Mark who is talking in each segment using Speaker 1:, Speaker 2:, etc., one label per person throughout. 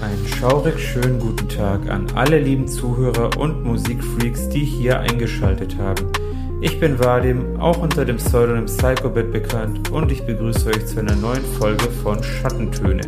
Speaker 1: Einen schaurig schönen guten Tag an alle lieben Zuhörer und Musikfreaks, die hier eingeschaltet haben. Ich bin Vadim, auch unter dem Pseudonym Psychobit bekannt und ich begrüße euch zu einer neuen Folge von Schattentöne,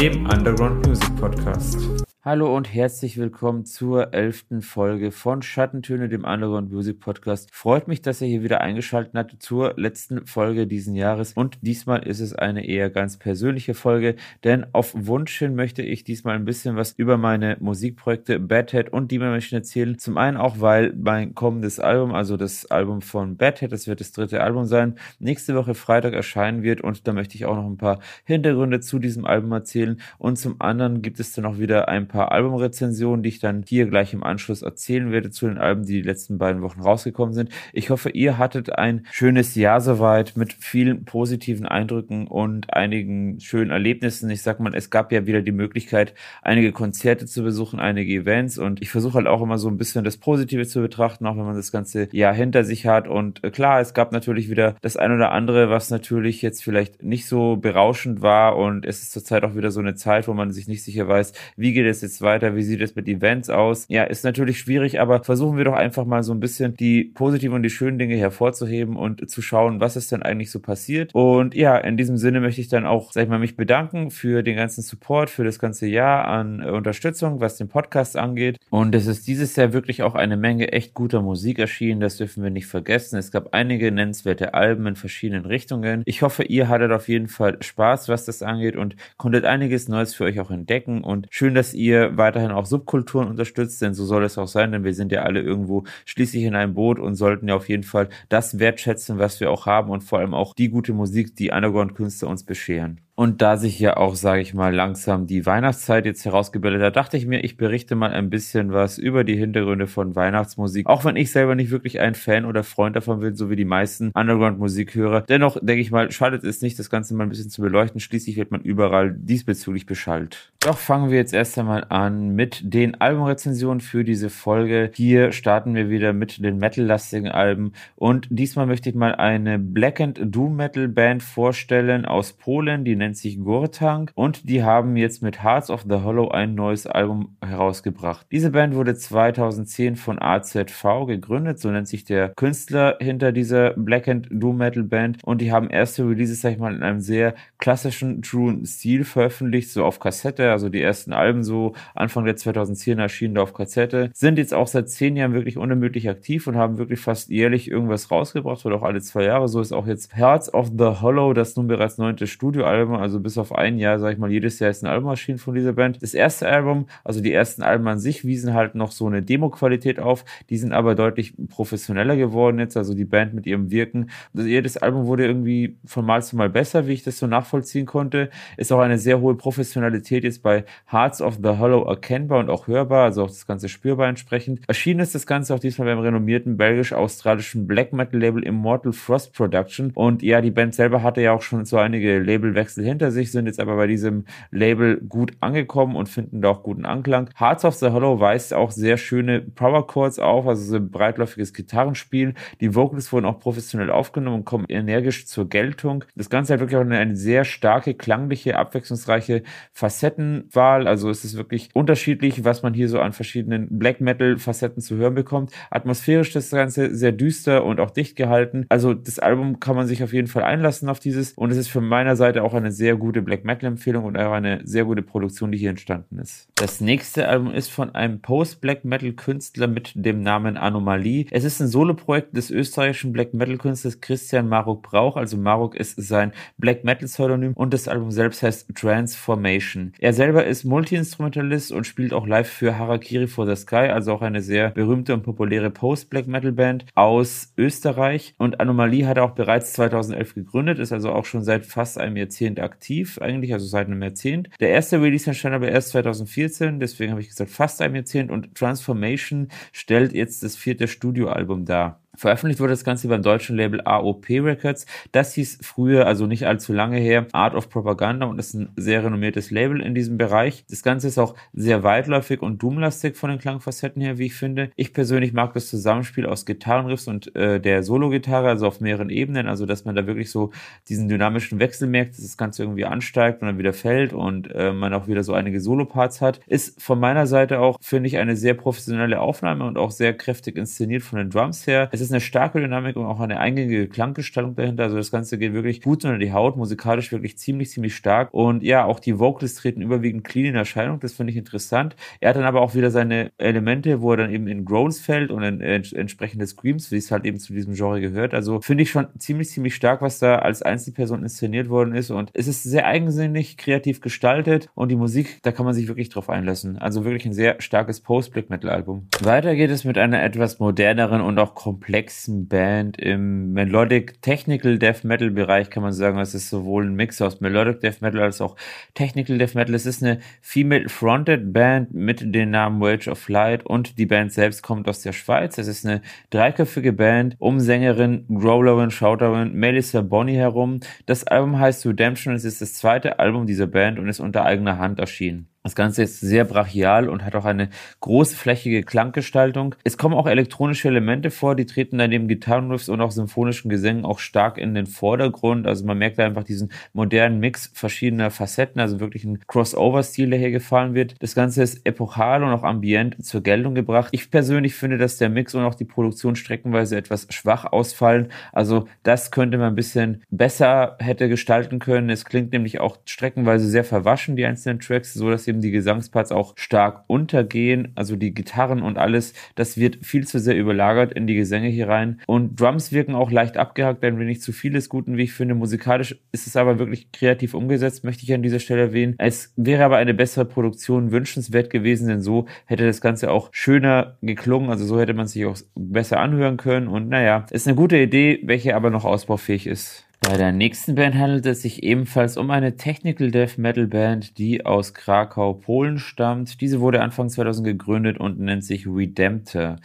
Speaker 1: dem Underground Music Podcast.
Speaker 2: Hallo und herzlich willkommen zur elften Folge von Schattentöne, dem Underground Music Podcast. Freut mich, dass ihr hier wieder eingeschaltet habt zur letzten Folge diesen Jahres. Und diesmal ist es eine eher ganz persönliche Folge, denn auf Wunsch hin möchte ich diesmal ein bisschen was über meine Musikprojekte Badhead und Demon Machine erzählen. Zum einen auch, weil mein kommendes Album, also das Album von Badhead, das wird das dritte Album sein, nächste Woche Freitag erscheinen wird und da möchte ich auch noch ein paar Hintergründe zu diesem Album erzählen. Und zum anderen gibt es dann auch wieder ein paar Albumrezensionen, die ich dann hier gleich im Anschluss erzählen werde zu den Alben, die die letzten beiden Wochen rausgekommen sind. Ich hoffe, ihr hattet ein schönes Jahr soweit mit vielen positiven Eindrücken und einigen schönen Erlebnissen. Ich sag mal, es gab ja wieder die Möglichkeit, einige Konzerte zu besuchen, einige Events und ich versuche halt auch immer so ein bisschen das Positive zu betrachten, auch wenn man das ganze Jahr hinter sich hat. Und äh, klar, es gab natürlich wieder das ein oder andere, was natürlich jetzt vielleicht nicht so berauschend war und es ist zurzeit auch wieder so eine Zeit, wo man sich nicht sicher weiß, wie geht es es jetzt weiter? Wie sieht es mit Events aus? Ja, ist natürlich schwierig, aber versuchen wir doch einfach mal so ein bisschen die positiven und die schönen Dinge hervorzuheben und zu schauen, was ist denn eigentlich so passiert. Und ja, in diesem Sinne möchte ich dann auch, sag ich mal, mich bedanken für den ganzen Support, für das ganze Jahr an äh, Unterstützung, was den Podcast angeht. Und es ist dieses Jahr wirklich auch eine Menge echt guter Musik erschienen. Das dürfen wir nicht vergessen. Es gab einige nennenswerte Alben in verschiedenen Richtungen. Ich hoffe, ihr hattet auf jeden Fall Spaß, was das angeht und konntet einiges Neues für euch auch entdecken. Und schön, dass ihr ihr weiterhin auch Subkulturen unterstützt, denn so soll es auch sein, denn wir sind ja alle irgendwo schließlich in einem Boot und sollten ja auf jeden Fall das wertschätzen, was wir auch haben und vor allem auch die gute Musik, die Underground-Künstler uns bescheren. Und da sich ja auch, sage ich mal, langsam die Weihnachtszeit jetzt herausgebildet hat, dachte ich mir, ich berichte mal ein bisschen was über die Hintergründe von Weihnachtsmusik. Auch wenn ich selber nicht wirklich ein Fan oder Freund davon bin, so wie die meisten Underground-Musikhörer. Dennoch denke ich mal, schadet es nicht, das Ganze mal ein bisschen zu beleuchten. Schließlich wird man überall diesbezüglich beschallt. Doch fangen wir jetzt erst einmal an mit den Albumrezensionen für diese Folge. Hier starten wir wieder mit den Metal-lastigen Alben. Und diesmal möchte ich mal eine Black and Doom Metal Band vorstellen aus Polen, die nennt nennt sich Gurtank und die haben jetzt mit Hearts of the Hollow ein neues Album herausgebracht. Diese Band wurde 2010 von AZV gegründet, so nennt sich der Künstler hinter dieser Black and Doom Metal Band und die haben erste Releases, sag ich mal, in einem sehr klassischen, truen Stil veröffentlicht, so auf Kassette, also die ersten Alben so Anfang der 2010 erschienen da auf Kassette, sind jetzt auch seit zehn Jahren wirklich unermüdlich aktiv und haben wirklich fast jährlich irgendwas rausgebracht oder auch alle zwei Jahre. So ist auch jetzt Hearts of the Hollow, das nun bereits neunte Studioalbum, also bis auf ein Jahr, sag ich mal, jedes Jahr ist ein Album erschienen von dieser Band. Das erste Album, also die ersten Alben an sich, wiesen halt noch so eine Demo-Qualität auf, die sind aber deutlich professioneller geworden jetzt, also die Band mit ihrem Wirken. Also jedes Album wurde irgendwie von Mal zu Mal besser, wie ich das so nachvollziehen konnte. Ist auch eine sehr hohe Professionalität jetzt bei Hearts of the Hollow erkennbar und auch hörbar, also auch das Ganze spürbar entsprechend. Erschienen ist das Ganze auch diesmal beim renommierten belgisch-australischen Black Metal Label Immortal Frost Production und ja, die Band selber hatte ja auch schon so einige Labelwechsel hinter sich, sind jetzt aber bei diesem Label gut angekommen und finden da auch guten Anklang. Hearts of the Hollow weist auch sehr schöne Power Chords auf, also so ein breitläufiges Gitarrenspiel. Die Vocals wurden auch professionell aufgenommen und kommen energisch zur Geltung. Das Ganze hat wirklich auch eine, eine sehr starke, klangliche, abwechslungsreiche Facettenwahl. Also es ist wirklich unterschiedlich, was man hier so an verschiedenen Black Metal Facetten zu hören bekommt. Atmosphärisch das Ganze sehr düster und auch dicht gehalten. Also das Album kann man sich auf jeden Fall einlassen auf dieses und es ist von meiner Seite auch eine sehr gute Black Metal Empfehlung und auch eine sehr gute Produktion, die hier entstanden ist. Das nächste Album ist von einem Post-Black Metal Künstler mit dem Namen Anomalie. Es ist ein Soloprojekt des österreichischen Black Metal Künstlers Christian Maruk Brauch. Also Maruk ist sein Black Metal Pseudonym und das Album selbst heißt Transformation. Er selber ist Multi-Instrumentalist und spielt auch live für Harakiri for the Sky, also auch eine sehr berühmte und populäre Post-Black Metal Band aus Österreich. Und Anomalie hat er auch bereits 2011 gegründet, ist also auch schon seit fast einem Jahrzehnt aktiv, eigentlich, also seit einem Jahrzehnt. Der erste Release entstand aber erst 2014, deswegen habe ich gesagt fast einem Jahrzehnt und Transformation stellt jetzt das vierte Studioalbum dar. Veröffentlicht wurde das Ganze beim deutschen Label AOP Records. Das hieß früher, also nicht allzu lange her, Art of Propaganda und ist ein sehr renommiertes Label in diesem Bereich. Das Ganze ist auch sehr weitläufig und doomlastig von den Klangfacetten her, wie ich finde. Ich persönlich mag das Zusammenspiel aus Gitarrenriffs und äh, der Solo-Gitarre, also auf mehreren Ebenen, also dass man da wirklich so diesen dynamischen Wechsel merkt, dass das Ganze irgendwie ansteigt und dann wieder fällt und äh, man auch wieder so einige Solo-Parts hat. Ist von meiner Seite auch, finde ich, eine sehr professionelle Aufnahme und auch sehr kräftig inszeniert von den Drums her. Es ist eine starke Dynamik und auch eine eingängige Klanggestaltung dahinter. Also das Ganze geht wirklich gut unter die Haut, musikalisch wirklich ziemlich, ziemlich stark. Und ja, auch die Vocals treten überwiegend clean in Erscheinung. Das finde ich interessant. Er hat dann aber auch wieder seine Elemente, wo er dann eben in Groans fällt und in äh, entsprechende Screams, wie es halt eben zu diesem Genre gehört. Also finde ich schon ziemlich, ziemlich stark, was da als Einzelperson inszeniert worden ist. Und es ist sehr eigensinnig, kreativ gestaltet und die Musik, da kann man sich wirklich drauf einlassen. Also wirklich ein sehr starkes Post-Black-Metal-Album. Weiter geht es mit einer etwas moderneren und auch komplexen Band im Melodic Technical Death Metal Bereich, kann man sagen. Es ist sowohl ein Mix aus Melodic Death Metal als auch Technical Death Metal. Es ist eine Female Fronted Band mit dem Namen Wage of Light und die Band selbst kommt aus der Schweiz. Es ist eine dreiköpfige Band um Sängerin, Growlerin, Shouterin Melissa Bonny herum. Das Album heißt Redemption. Es ist das zweite Album dieser Band und ist unter eigener Hand erschienen. Das Ganze ist sehr brachial und hat auch eine großflächige Klanggestaltung. Es kommen auch elektronische Elemente vor, die treten dann neben Gitarrenriffs und auch symphonischen Gesängen auch stark in den Vordergrund. Also man merkt da einfach diesen modernen Mix verschiedener Facetten, also wirklich ein Crossover-Stil, der hier gefahren wird. Das Ganze ist epochal und auch ambient zur Geltung gebracht. Ich persönlich finde, dass der Mix und auch die Produktion streckenweise etwas schwach ausfallen. Also das könnte man ein bisschen besser hätte gestalten können. Es klingt nämlich auch streckenweise sehr verwaschen, die einzelnen Tracks, so dass eben die Gesangsparts auch stark untergehen. Also die Gitarren und alles, das wird viel zu sehr überlagert in die Gesänge hier rein. Und Drums wirken auch leicht abgehackt, ein wenig zu vieles Guten, wie ich finde. Musikalisch ist es aber wirklich kreativ umgesetzt, möchte ich an dieser Stelle erwähnen. Es wäre aber eine bessere Produktion wünschenswert gewesen, denn so hätte das Ganze auch schöner geklungen. Also so hätte man sich auch besser anhören können. Und naja, ist eine gute Idee, welche aber noch ausbaufähig ist. Bei der nächsten Band handelt es sich ebenfalls um eine Technical Death Metal Band, die aus Krakau, Polen stammt. Diese wurde Anfang 2000 gegründet und nennt sich Redemptor.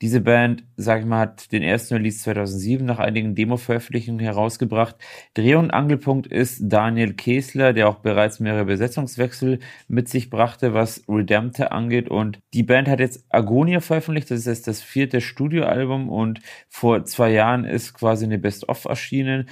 Speaker 2: Diese Band, sag ich mal, hat den ersten Release 2007 nach einigen Demo-Veröffentlichungen herausgebracht. Dreh- und Angelpunkt ist Daniel Kessler, der auch bereits mehrere Besetzungswechsel mit sich brachte, was Redemptor angeht. Und die Band hat jetzt Agonia veröffentlicht. Das ist jetzt das vierte Studioalbum und vor zwei Jahren ist quasi eine Best-of erschienen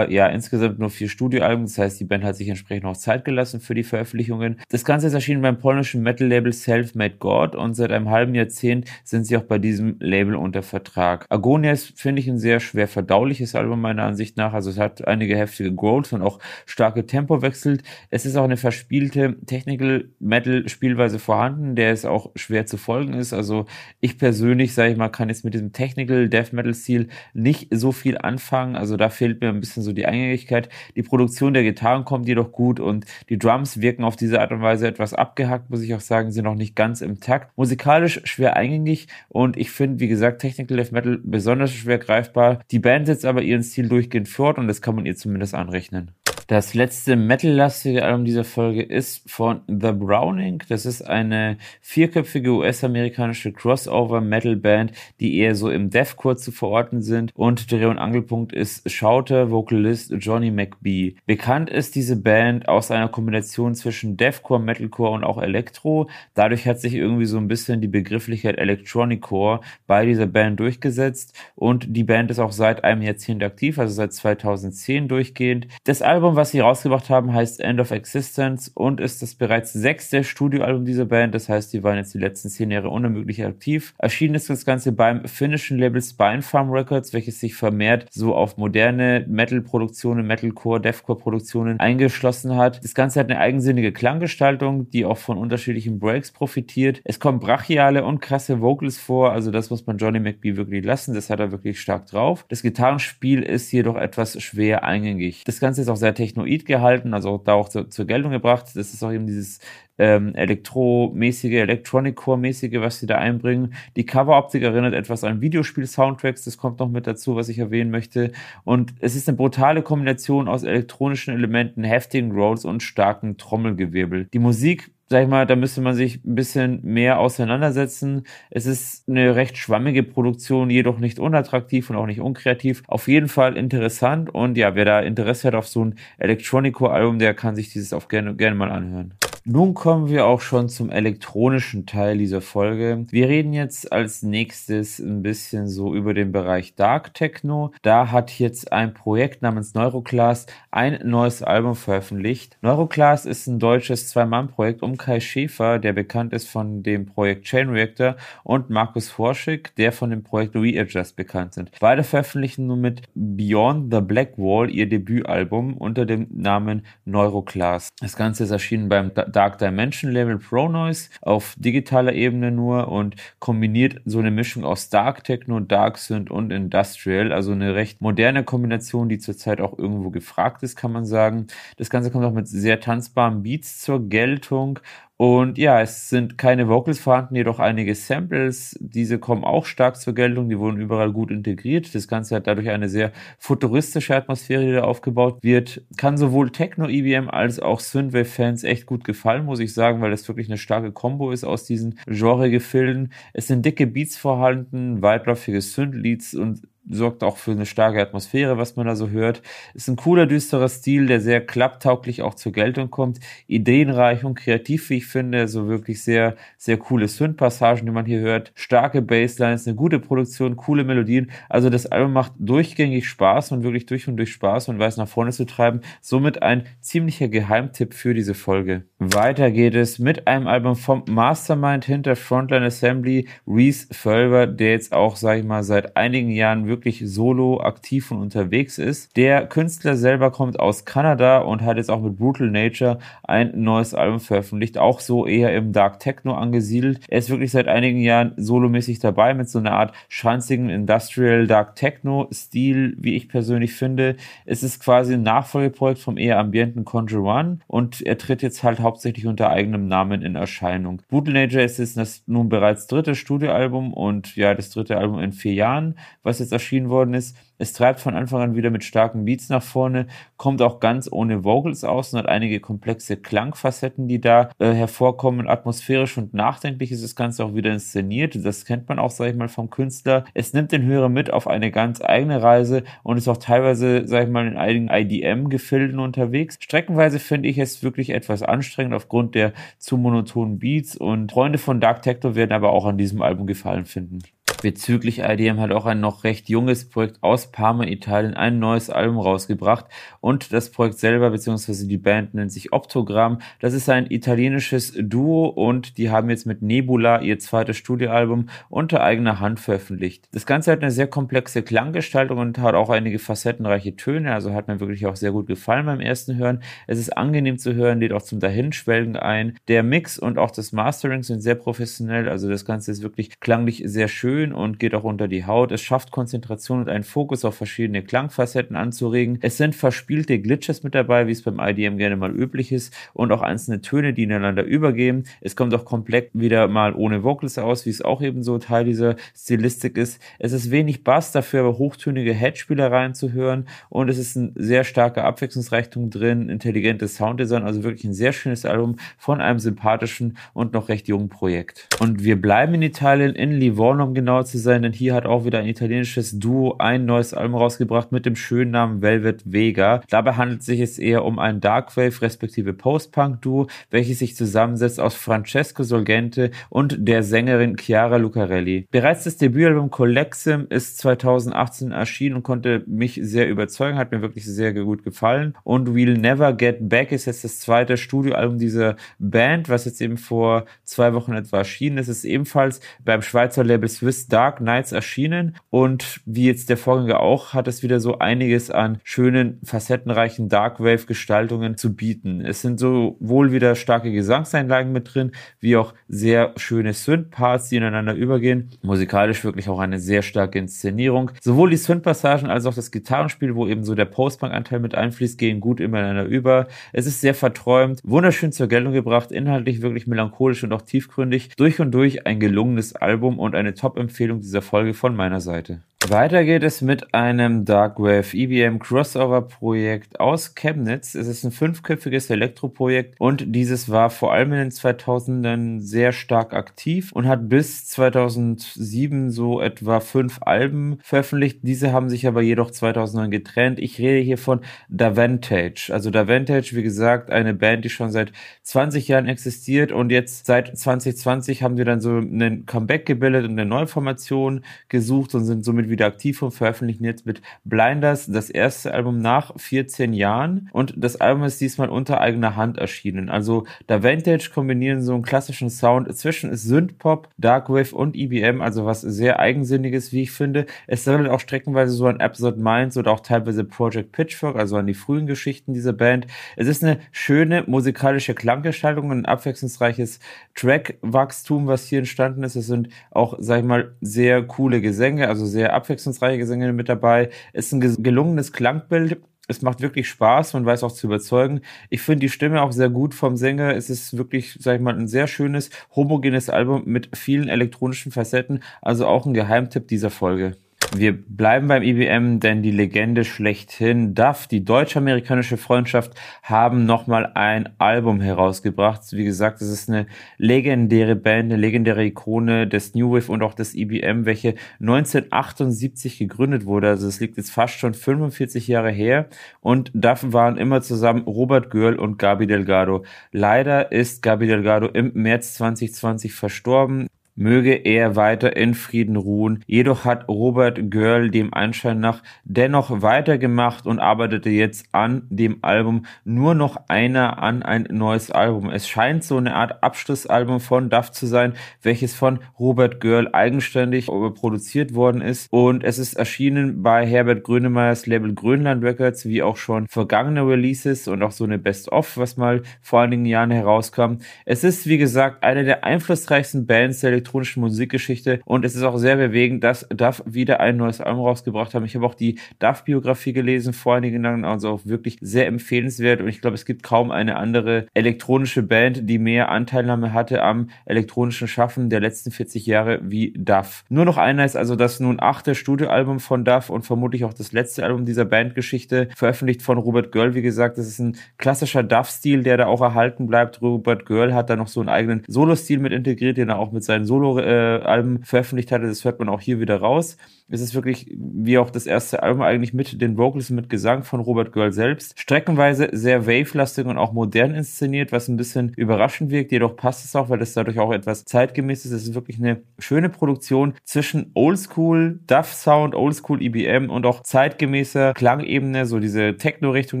Speaker 2: ja, insgesamt nur vier Studioalben. Das heißt, die Band hat sich entsprechend noch Zeit gelassen für die Veröffentlichungen. Das Ganze ist erschienen beim polnischen Metal-Label Self-Made God und seit einem halben Jahrzehnt sind sie auch bei diesem Label unter Vertrag. Agonia ist, finde ich, ein sehr schwer verdauliches Album meiner Ansicht nach. Also es hat einige heftige Growths und auch starke Tempowechsel. Es ist auch eine verspielte Technical Metal Spielweise vorhanden, der es auch schwer zu folgen ist. Also ich persönlich, sage ich mal, kann jetzt mit diesem Technical Death Metal Stil nicht so viel anfangen. Also da fehlt mir ein bisschen so die Eingängigkeit. Die Produktion der Gitarren kommt jedoch gut und die Drums wirken auf diese Art und Weise etwas abgehackt, muss ich auch sagen, sind noch nicht ganz im Takt. Musikalisch schwer eingängig und ich finde, wie gesagt, Technical Death Metal besonders schwer greifbar. Die Band setzt aber ihren Stil durchgehend fort und das kann man ihr zumindest anrechnen. Das letzte metal-lastige Album dieser Folge ist von The Browning. Das ist eine vierköpfige US-amerikanische Crossover-Metal-Band, die eher so im Deathcore zu verorten sind. Und Dreh- und Angelpunkt ist Schauter, Vocalist Johnny McBee. Bekannt ist diese Band aus einer Kombination zwischen Deathcore, Metalcore und auch Elektro. Dadurch hat sich irgendwie so ein bisschen die Begrifflichkeit Electronicore bei dieser Band durchgesetzt. Und die Band ist auch seit einem Jahrzehnt aktiv, also seit 2010 durchgehend. Das Album was sie rausgebracht haben, heißt End of Existence und ist das bereits sechste Studioalbum dieser Band. Das heißt, die waren jetzt die letzten zehn Jahre unermüdlich aktiv. Erschienen ist das Ganze beim finnischen Label Spinefarm Records, welches sich vermehrt so auf moderne Metal-Produktionen, Metalcore, Deathcore-Produktionen eingeschlossen hat. Das Ganze hat eine eigensinnige Klanggestaltung, die auch von unterschiedlichen Breaks profitiert. Es kommen brachiale und krasse Vocals vor, also das muss man Johnny McBee wirklich lassen. Das hat er wirklich stark drauf. Das Gitarrenspiel ist jedoch etwas schwer eingängig. Das Ganze ist auch sehr technoid gehalten, also da auch zu, zur Geltung gebracht. Das ist auch eben dieses ähm, elektromäßige, Electronic-Core-mäßige, was sie da einbringen. Die Cover-Optik erinnert etwas an Videospiel-Soundtracks, das kommt noch mit dazu, was ich erwähnen möchte. Und es ist eine brutale Kombination aus elektronischen Elementen, heftigen Rolls und starken Trommelgewirbel. Die Musik sag ich mal, da müsste man sich ein bisschen mehr auseinandersetzen. Es ist eine recht schwammige Produktion, jedoch nicht unattraktiv und auch nicht unkreativ. Auf jeden Fall interessant und ja, wer da Interesse hat auf so ein Electronico-Album, der kann sich dieses auch gerne, gerne mal anhören. Nun kommen wir auch schon zum elektronischen Teil dieser Folge. Wir reden jetzt als nächstes ein bisschen so über den Bereich Dark Techno. Da hat jetzt ein Projekt namens Neuroclass ein neues Album veröffentlicht. Neuroclass ist ein deutsches Zwei-Mann-Projekt um Kai Schäfer, der bekannt ist von dem Projekt Chain Reactor und Markus Forschig, der von dem Projekt Readjust bekannt sind. Beide veröffentlichen nun mit Beyond the Black Wall ihr Debütalbum unter dem Namen Neuroclass. Das Ganze ist erschienen beim Dark Dimension Label Pro Noise auf digitaler Ebene nur und kombiniert so eine Mischung aus Dark Techno, Dark Synth und Industrial, also eine recht moderne Kombination, die zurzeit auch irgendwo gefragt ist, kann man sagen. Das Ganze kommt auch mit sehr tanzbaren Beats zur Geltung und ja, es sind keine Vocals vorhanden, jedoch einige Samples. Diese kommen auch stark zur Geltung, die wurden überall gut integriert. Das Ganze hat dadurch eine sehr futuristische Atmosphäre, die da aufgebaut wird. Kann sowohl Techno-EBM als auch Synthwave-Fans echt gut gefallen, muss ich sagen, weil das wirklich eine starke Combo ist aus diesen Genre-Gefilden. Es sind dicke Beats vorhanden, weitläufige Synth-Leads und sorgt auch für eine starke Atmosphäre, was man da so hört. Ist ein cooler, düsterer Stil, der sehr klapptauglich auch zur Geltung kommt. Ideenreich und kreativ, wie ich finde. So wirklich sehr, sehr coole Synth-Passagen, die man hier hört. Starke Basslines, eine gute Produktion, coole Melodien. Also das Album macht durchgängig Spaß und wirklich durch und durch Spaß und weiß nach vorne zu treiben. Somit ein ziemlicher Geheimtipp für diese Folge. Weiter geht es mit einem Album vom Mastermind hinter Frontline Assembly, Reese Fölver, der jetzt auch, sag ich mal, seit einigen Jahren wirklich wirklich solo aktiv und unterwegs ist. Der Künstler selber kommt aus Kanada und hat jetzt auch mit Brutal Nature ein neues Album veröffentlicht, auch so eher im Dark Techno angesiedelt. Er ist wirklich seit einigen Jahren solomäßig dabei mit so einer Art schanzigen Industrial Dark Techno Stil, wie ich persönlich finde. Es ist quasi ein Nachfolgeprojekt vom eher ambienten Conjure One und er tritt jetzt halt hauptsächlich unter eigenem Namen in Erscheinung. Brutal Nature ist jetzt das nun bereits dritte Studioalbum und ja, das dritte Album in vier Jahren, was jetzt erschienen worden ist. Es treibt von Anfang an wieder mit starken Beats nach vorne, kommt auch ganz ohne Vocals aus und hat einige komplexe Klangfacetten, die da äh, hervorkommen. Atmosphärisch und nachdenklich ist das Ganze auch wieder inszeniert. Das kennt man auch, sag ich mal, vom Künstler. Es nimmt den Hörer mit auf eine ganz eigene Reise und ist auch teilweise, sag ich mal, in einigen IDM-Gefilden unterwegs. Streckenweise finde ich es wirklich etwas anstrengend aufgrund der zu monotonen Beats und Freunde von Dark Techno werden aber auch an diesem Album gefallen finden. Bezüglich IDM hat auch ein noch recht junges Projekt aus Parma, Italien, ein neues Album rausgebracht und das Projekt selber bzw. die Band nennt sich Optogramm. Das ist ein italienisches Duo und die haben jetzt mit Nebula ihr zweites Studioalbum unter eigener Hand veröffentlicht. Das Ganze hat eine sehr komplexe Klanggestaltung und hat auch einige facettenreiche Töne, also hat mir wirklich auch sehr gut gefallen beim ersten Hören. Es ist angenehm zu hören, lädt auch zum Dahinschwelgen ein. Der Mix und auch das Mastering sind sehr professionell, also das Ganze ist wirklich klanglich sehr schön und geht auch unter die Haut. Es schafft Konzentration und einen Fokus auf verschiedene Klangfacetten anzuregen. Es sind verspielte Glitches mit dabei, wie es beim IDM gerne mal üblich ist und auch einzelne Töne, die ineinander übergehen. Es kommt auch komplett wieder mal ohne Vocals aus, wie es auch eben so Teil dieser Stilistik ist. Es ist wenig Bass, dafür aber hochtönige Headspielereien zu hören und es ist ein sehr starker Abwechslungsreichtum drin, intelligentes Sounddesign, also wirklich ein sehr schönes Album von einem sympathischen und noch recht jungen Projekt. Und wir bleiben in Italien, in Livorno, um genau genauer zu sein, denn hier hat auch wieder ein italienisches Duo ein neues Album rausgebracht mit dem schönen Namen Velvet Vega. Dabei handelt es sich jetzt eher um ein Darkwave respektive Post-Punk-Duo, welches sich zusammensetzt aus Francesco Solgente und der Sängerin Chiara Lucarelli. Bereits das Debütalbum Collexim ist 2018 erschienen und konnte mich sehr überzeugen, hat mir wirklich sehr gut gefallen. Und We'll Never Get Back ist jetzt das zweite Studioalbum dieser Band, was jetzt eben vor zwei Wochen etwa erschienen ist. Es ist ebenfalls beim Schweizer Label Swiss Dark Knights erschienen und wie jetzt der Vorgänger auch, hat es wieder so einiges an schönen, facettenreichen Darkwave-Gestaltungen zu bieten. Es sind sowohl wieder starke Gesangseinlagen mit drin, wie auch sehr schöne Synth-Parts, die ineinander übergehen. Musikalisch wirklich auch eine sehr starke Inszenierung. Sowohl die Synth-Passagen als auch das Gitarrenspiel, wo eben so der Post-Punk-Anteil mit einfließt, gehen gut ineinander über. Es ist sehr verträumt, wunderschön zur Geltung gebracht, inhaltlich wirklich melancholisch und auch tiefgründig. Durch und durch ein gelungenes Album und eine Top-Empfehlung dieser Folge von meiner Seite. Weiter geht es mit einem Darkwave EBM Crossover Projekt aus Chemnitz. Es ist ein fünfköpfiges Elektroprojekt und dieses war vor allem in den 2000ern sehr stark aktiv und hat bis 2007 so etwa fünf Alben veröffentlicht. Diese haben sich aber jedoch 2009 getrennt. Ich rede hier von Davantage. Also Davantage, wie gesagt, eine Band, die schon seit 20 Jahren existiert und jetzt seit 2020 haben wir dann so einen Comeback gebildet und eine Neuformation gesucht und sind somit wieder wieder aktiv und veröffentlichen jetzt mit Blinders das erste Album nach 14 Jahren und das Album ist diesmal unter eigener Hand erschienen. Also da Vantage kombinieren so einen klassischen Sound zwischen Synthpop, Darkwave und EBM, also was sehr eigensinniges, wie ich finde. Es erinnert auch streckenweise so an Episode Minds oder auch teilweise Project Pitchfork, also an die frühen Geschichten dieser Band. Es ist eine schöne musikalische Klanggestaltung, ein abwechslungsreiches Trackwachstum, was hier entstanden ist. Es sind auch, sag ich mal, sehr coole Gesänge, also sehr abwechslungsreiche Gesänge mit dabei. Es ist ein gelungenes Klangbild. Es macht wirklich Spaß, man weiß auch zu überzeugen. Ich finde die Stimme auch sehr gut vom Sänger. Es ist wirklich, sag ich mal, ein sehr schönes, homogenes Album mit vielen elektronischen Facetten. Also auch ein Geheimtipp dieser Folge. Wir bleiben beim IBM, denn die Legende schlechthin, Duff, die deutsch-amerikanische Freundschaft, haben nochmal ein Album herausgebracht. Wie gesagt, es ist eine legendäre Band, eine legendäre Ikone des New Wave und auch des IBM, welche 1978 gegründet wurde. Also es liegt jetzt fast schon 45 Jahre her. Und Duff waren immer zusammen Robert Görl und Gabi Delgado. Leider ist Gabi Delgado im März 2020 verstorben möge er weiter in Frieden ruhen. Jedoch hat Robert Görl dem Anschein nach dennoch weitergemacht und arbeitete jetzt an dem Album nur noch einer an ein neues Album. Es scheint so eine Art Abschlussalbum von Duff zu sein, welches von Robert Görl eigenständig produziert worden ist und es ist erschienen bei Herbert Grönemeyers Label Grönland Records, wie auch schon vergangene Releases und auch so eine Best-of, was mal vor einigen Jahren herauskam. Es ist, wie gesagt, eine der einflussreichsten Bands der elektronischen Musikgeschichte und es ist auch sehr bewegend, dass Duff wieder ein neues Album rausgebracht haben. Ich habe auch die Duff-Biografie gelesen vor einigen Jahren, also auch wirklich sehr empfehlenswert und ich glaube, es gibt kaum eine andere elektronische Band, die mehr Anteilnahme hatte am elektronischen Schaffen der letzten 40 Jahre wie Duff. Nur noch einer ist also das nun achte Studioalbum von Duff und vermutlich auch das letzte Album dieser Bandgeschichte, veröffentlicht von Robert Girl. Wie gesagt, das ist ein klassischer Duff-Stil, der da auch erhalten bleibt. Robert Girl hat da noch so einen eigenen Solo-Stil mit integriert, den er auch mit seinen Solo Solo-Alben veröffentlicht hatte. Das hört man auch hier wieder raus. Es ist wirklich, wie auch das erste Album eigentlich mit den Vocals mit Gesang von Robert Girl selbst. Streckenweise sehr wave-lastig und auch modern inszeniert, was ein bisschen überraschend wirkt. Jedoch passt es auch, weil es dadurch auch etwas zeitgemäß ist. Es ist wirklich eine schöne Produktion zwischen Oldschool, Duff Sound, Oldschool EBM und auch zeitgemäßer Klangebene, so diese Techno-Richtung,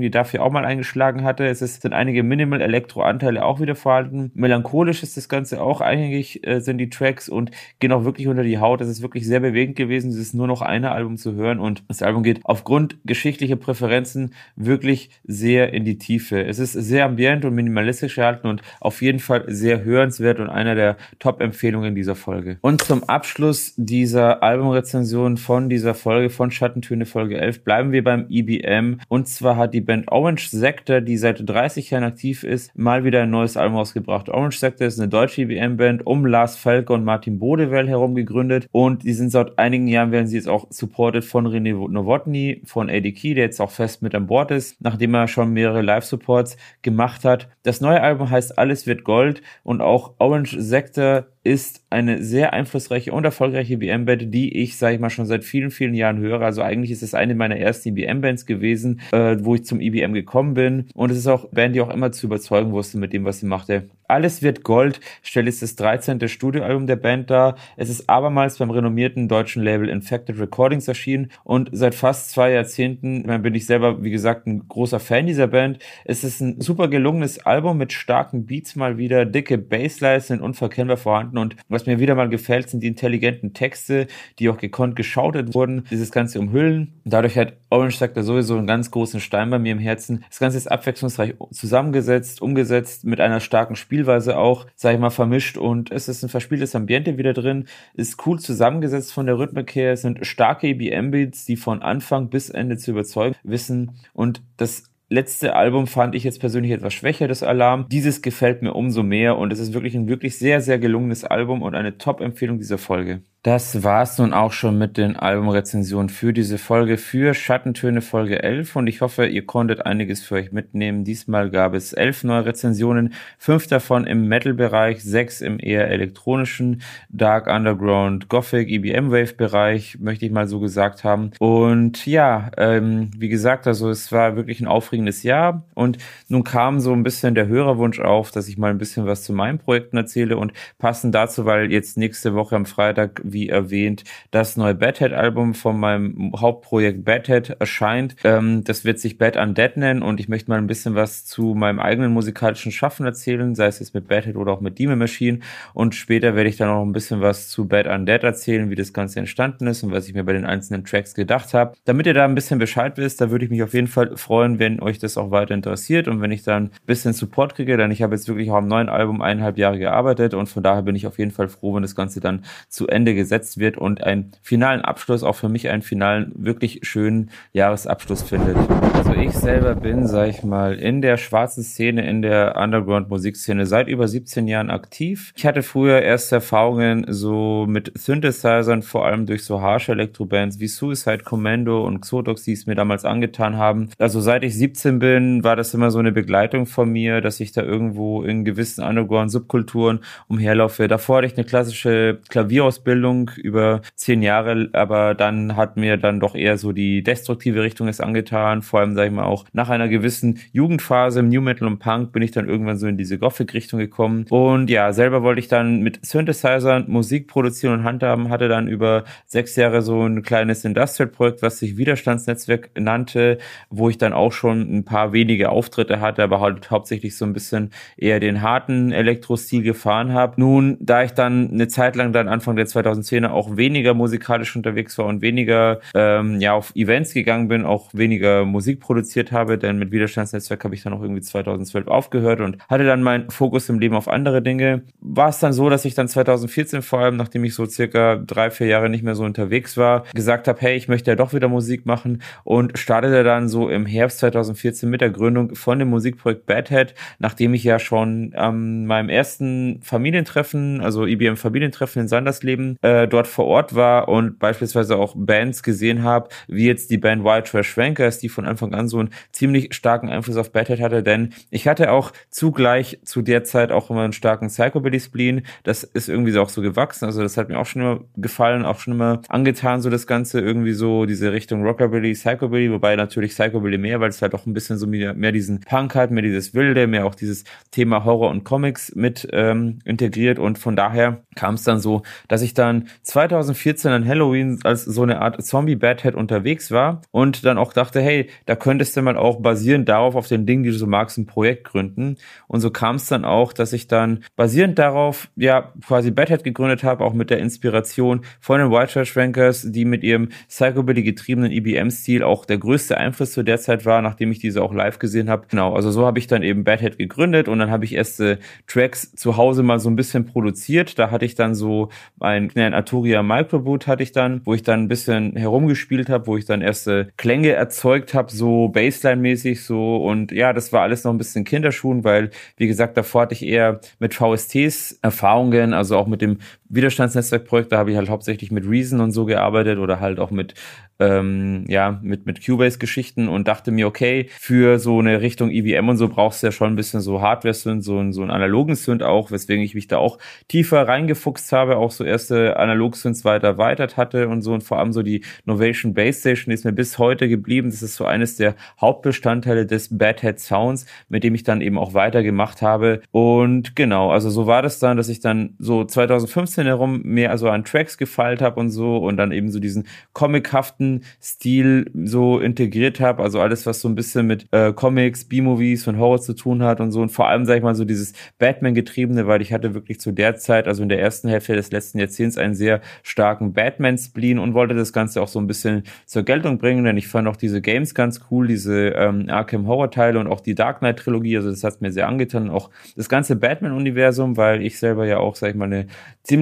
Speaker 2: die Duff ja auch mal eingeschlagen hatte. Es ist, sind einige Minimal Elektro-Anteile auch wieder vorhanden. Melancholisch ist das Ganze auch eigentlich, äh, sind die Tracks und gehen auch wirklich unter die Haut. Es ist wirklich sehr bewegend gewesen, dieses nur noch eine Album zu hören und das Album geht aufgrund geschichtlicher Präferenzen wirklich sehr in die Tiefe. Es ist sehr ambient und minimalistisch gehalten und auf jeden Fall sehr hörenswert und einer der Top-Empfehlungen dieser Folge. Und zum Abschluss dieser Albumrezension von dieser Folge von Schattentöne Folge 11 bleiben wir beim EBM und zwar hat die Band Orange Sector, die seit 30 Jahren aktiv ist, mal wieder ein neues Album rausgebracht. Orange Sector ist eine deutsche EBM-Band um Lars Falke und Martin Bodewell herum gegründet und die sind seit einigen Jahren werden sie jetzt auch supported von René Nowotny, von AD Key, der jetzt auch fest mit an Bord ist, nachdem er schon mehrere Live-Supports gemacht hat. Das neue Album heißt Alles wird Gold und auch Orange Sector ist eine sehr einflussreiche und erfolgreiche IBM-Band, die ich, sage ich mal, schon seit vielen, vielen Jahren höre. Also eigentlich ist es eine meiner ersten IBM-Bands gewesen, äh, wo ich zum IBM gekommen bin. Und es ist auch Band, die auch immer zu überzeugen wusste mit dem, was sie machte. Alles wird Gold stellt jetzt das 13. Studioalbum der Band dar. Es ist abermals beim renommierten deutschen Label Infected Recordings erschienen und seit fast zwei Jahrzehnten bin ich selber, wie gesagt, ein großer Fan dieser Band. Es ist ein super gelungenes Album mit starken Beats mal wieder, dicke Basslines sind unverkennbar vorhanden konnten. Und was mir wieder mal gefällt, sind die intelligenten Texte, die auch gekonnt geschautet wurden, dieses Ganze umhüllen. Dadurch hat Orange sagt da sowieso einen ganz großen Stein bei mir im Herzen. Das Ganze ist abwechslungsreich zusammengesetzt, umgesetzt, mit einer starken Spielweise auch, sag ich mal, vermischt und es ist ein verspieltes Ambiente wieder drin, ist cool zusammengesetzt von der Rhythmik her, es sind starke EBM-Beats, die von Anfang bis Ende zu überzeugen wissen und das letzte Album fand ich jetzt persönlich etwas schwächer, das Alarm. Dieses gefällt mir umso mehr und es ist wirklich ein wirklich sehr, sehr gelungenes Album und eine Top-Empfehlung dieser Folge. Das war's nun auch schon mit den Albumrezensionen für diese Folge, für Schattentöne Folge 11 und ich hoffe, ihr konntet einiges für euch mitnehmen. Diesmal gab es elf neue Rezensionen, fünf davon im Metal-Bereich, sechs im eher elektronischen, Dark Underground, Gothic, EBM Wave-Bereich, möchte ich mal so gesagt haben. Und ja, ähm, wie gesagt, also es war wirklich ein aufregendes Jahr und nun kam so ein bisschen der Hörerwunsch auf, dass ich mal ein bisschen was zu meinen Projekten erzähle und passend dazu, weil jetzt nächste Woche am Freitag wie erwähnt, das neue Badhead-Album von meinem Hauptprojekt Badhead erscheint. Ähm, das wird sich Bad Undead nennen und ich möchte mal ein bisschen was zu meinem eigenen musikalischen Schaffen erzählen, sei es jetzt mit Badhead oder auch mit Demon Machine. Und später werde ich dann auch ein bisschen was zu Bad Undead erzählen, wie das Ganze entstanden ist und was ich mir bei den einzelnen Tracks gedacht habe. Damit ihr da ein bisschen Bescheid wisst, da würde ich mich auf jeden Fall freuen, wenn euch das auch weiter interessiert und wenn ich dann ein bisschen Support kriege, denn ich habe jetzt wirklich auch am neuen Album eineinhalb Jahre gearbeitet und von daher bin ich auf jeden Fall froh, wenn das Ganze dann zu Ende gesetzt gesetzt wird und einen finalen Abschluss, auch für mich einen finalen, wirklich schönen Jahresabschluss findet. Also ich selber bin, sag ich mal, in der schwarzen Szene, in der Underground-Musikszene seit über 17 Jahren aktiv. Ich hatte früher erste Erfahrungen so mit Synthesizern, vor allem durch so harsche Elektrobands wie Suicide Commando und Xotox, die es mir damals angetan haben. Also seit ich 17 bin, war das immer so eine Begleitung von mir, dass ich da irgendwo in gewissen Underground-Subkulturen umherlaufe. Davor hatte ich eine klassische Klavierausbildung Entwicklung über zehn Jahre, aber dann hat mir dann doch eher so die destruktive Richtung es angetan. Vor allem, sage ich mal, auch nach einer gewissen Jugendphase im New Metal und Punk bin ich dann irgendwann so in diese Gothic-Richtung gekommen. Und ja, selber wollte ich dann mit Synthesizern Musik produzieren und handhaben, hatte dann über sechs Jahre so ein kleines Industrial-Projekt, was sich Widerstandsnetzwerk nannte, wo ich dann auch schon ein paar wenige Auftritte hatte, aber halt hauptsächlich so ein bisschen eher den harten Elektrostil gefahren habe. Nun, da ich dann eine Zeit lang dann Anfang der 2000 2010er auch weniger musikalisch unterwegs war und weniger ähm, ja auf Events gegangen bin, auch weniger Musik produziert habe, denn mit Widerstandsnetzwerk habe ich dann auch irgendwie 2012 aufgehört und hatte dann meinen Fokus im Leben auf andere Dinge. War es dann so, dass ich dann 2014 vor allem, nachdem ich so circa drei, vier Jahre nicht mehr so unterwegs war, gesagt habe, hey, ich möchte ja doch wieder Musik machen und startete dann so im Herbst 2014 mit der Gründung von dem Musikprojekt Badhead, nachdem ich ja schon an meinem ersten Familientreffen, also IBM Familientreffen in Sandersleben, äh, dort vor Ort war und beispielsweise auch Bands gesehen habe, wie jetzt die Band Wild Trash Rankers, die von Anfang an so einen ziemlich starken Einfluss auf Badhead hatte, denn ich hatte auch zugleich zu der Zeit auch immer einen starken Psychobilly-Spleen. Das ist irgendwie so auch so gewachsen, also das hat mir auch schon immer gefallen, auch schon immer angetan, so das Ganze irgendwie so diese Richtung Rockabilly, Psychobilly, wobei natürlich Psychobilly mehr, weil es halt auch ein bisschen so mehr, mehr diesen Punk hat, mehr dieses Wilde, mehr auch dieses Thema Horror und Comics mit ähm, integriert. Und von daher kam es dann so, dass ich dann 2014 an Halloween als so eine Art Zombie-Badhead unterwegs war und dann auch dachte, hey, da könntest du mal auch basierend darauf, auf den Dingen, die du so magst, ein Projekt gründen. Und so kam es dann auch, dass ich dann basierend darauf, ja, quasi Badhead gegründet habe, auch mit der Inspiration von den White Trash Rankers, die mit ihrem Psychobilly getriebenen EBM-Stil auch der größte Einfluss zu der Zeit war, nachdem ich diese auch live gesehen habe. Genau, also so habe ich dann eben Badhead gegründet und dann habe ich erste Tracks zu Hause mal so ein bisschen produziert. Da hatte ich dann so ein, ein Arturia Microboot hatte ich dann, wo ich dann ein bisschen herumgespielt habe, wo ich dann erste Klänge erzeugt habe, so Baseline-mäßig so. Und ja, das war alles noch ein bisschen Kinderschuhen, weil wie gesagt, davor hatte ich eher mit VSTs Erfahrungen, also auch mit dem Widerstandsnetzwerkprojekt, da habe ich halt hauptsächlich mit Reason und so gearbeitet oder halt auch mit ähm, ja, mit, mit Cubase-Geschichten und dachte mir, okay, für so eine Richtung EVM und so brauchst du ja schon ein bisschen so Hardware-Synth, so, so einen analogen Synth auch, weswegen ich mich da auch tiefer reingefuchst habe, auch so erste Analog-Synths weiter erweitert hatte und so und vor allem so die Novation Base Station ist mir bis heute geblieben. Das ist so eines der Hauptbestandteile des Bad Head Sounds, mit dem ich dann eben auch weitergemacht habe. Und genau, also so war das dann, dass ich dann so 2015 herum mehr also an Tracks gefeilt habe und so und dann eben so diesen comichaften Stil so integriert habe. Also alles, was so ein bisschen mit äh, Comics, B-Movies und Horror zu tun hat und so. Und vor allem, sag ich mal, so dieses Batman-getriebene, weil ich hatte wirklich zu der Zeit, also in der ersten Hälfte des letzten Jahrzehnts, einen sehr starken Batman-Spleen und wollte das Ganze auch so ein bisschen zur Geltung bringen, denn ich fand auch diese Games ganz cool, diese ähm, Arkham Horror-Teile und auch die Dark Knight-Trilogie. Also das hat mir sehr angetan. Auch das ganze Batman-Universum, weil ich selber ja auch, sag ich mal, eine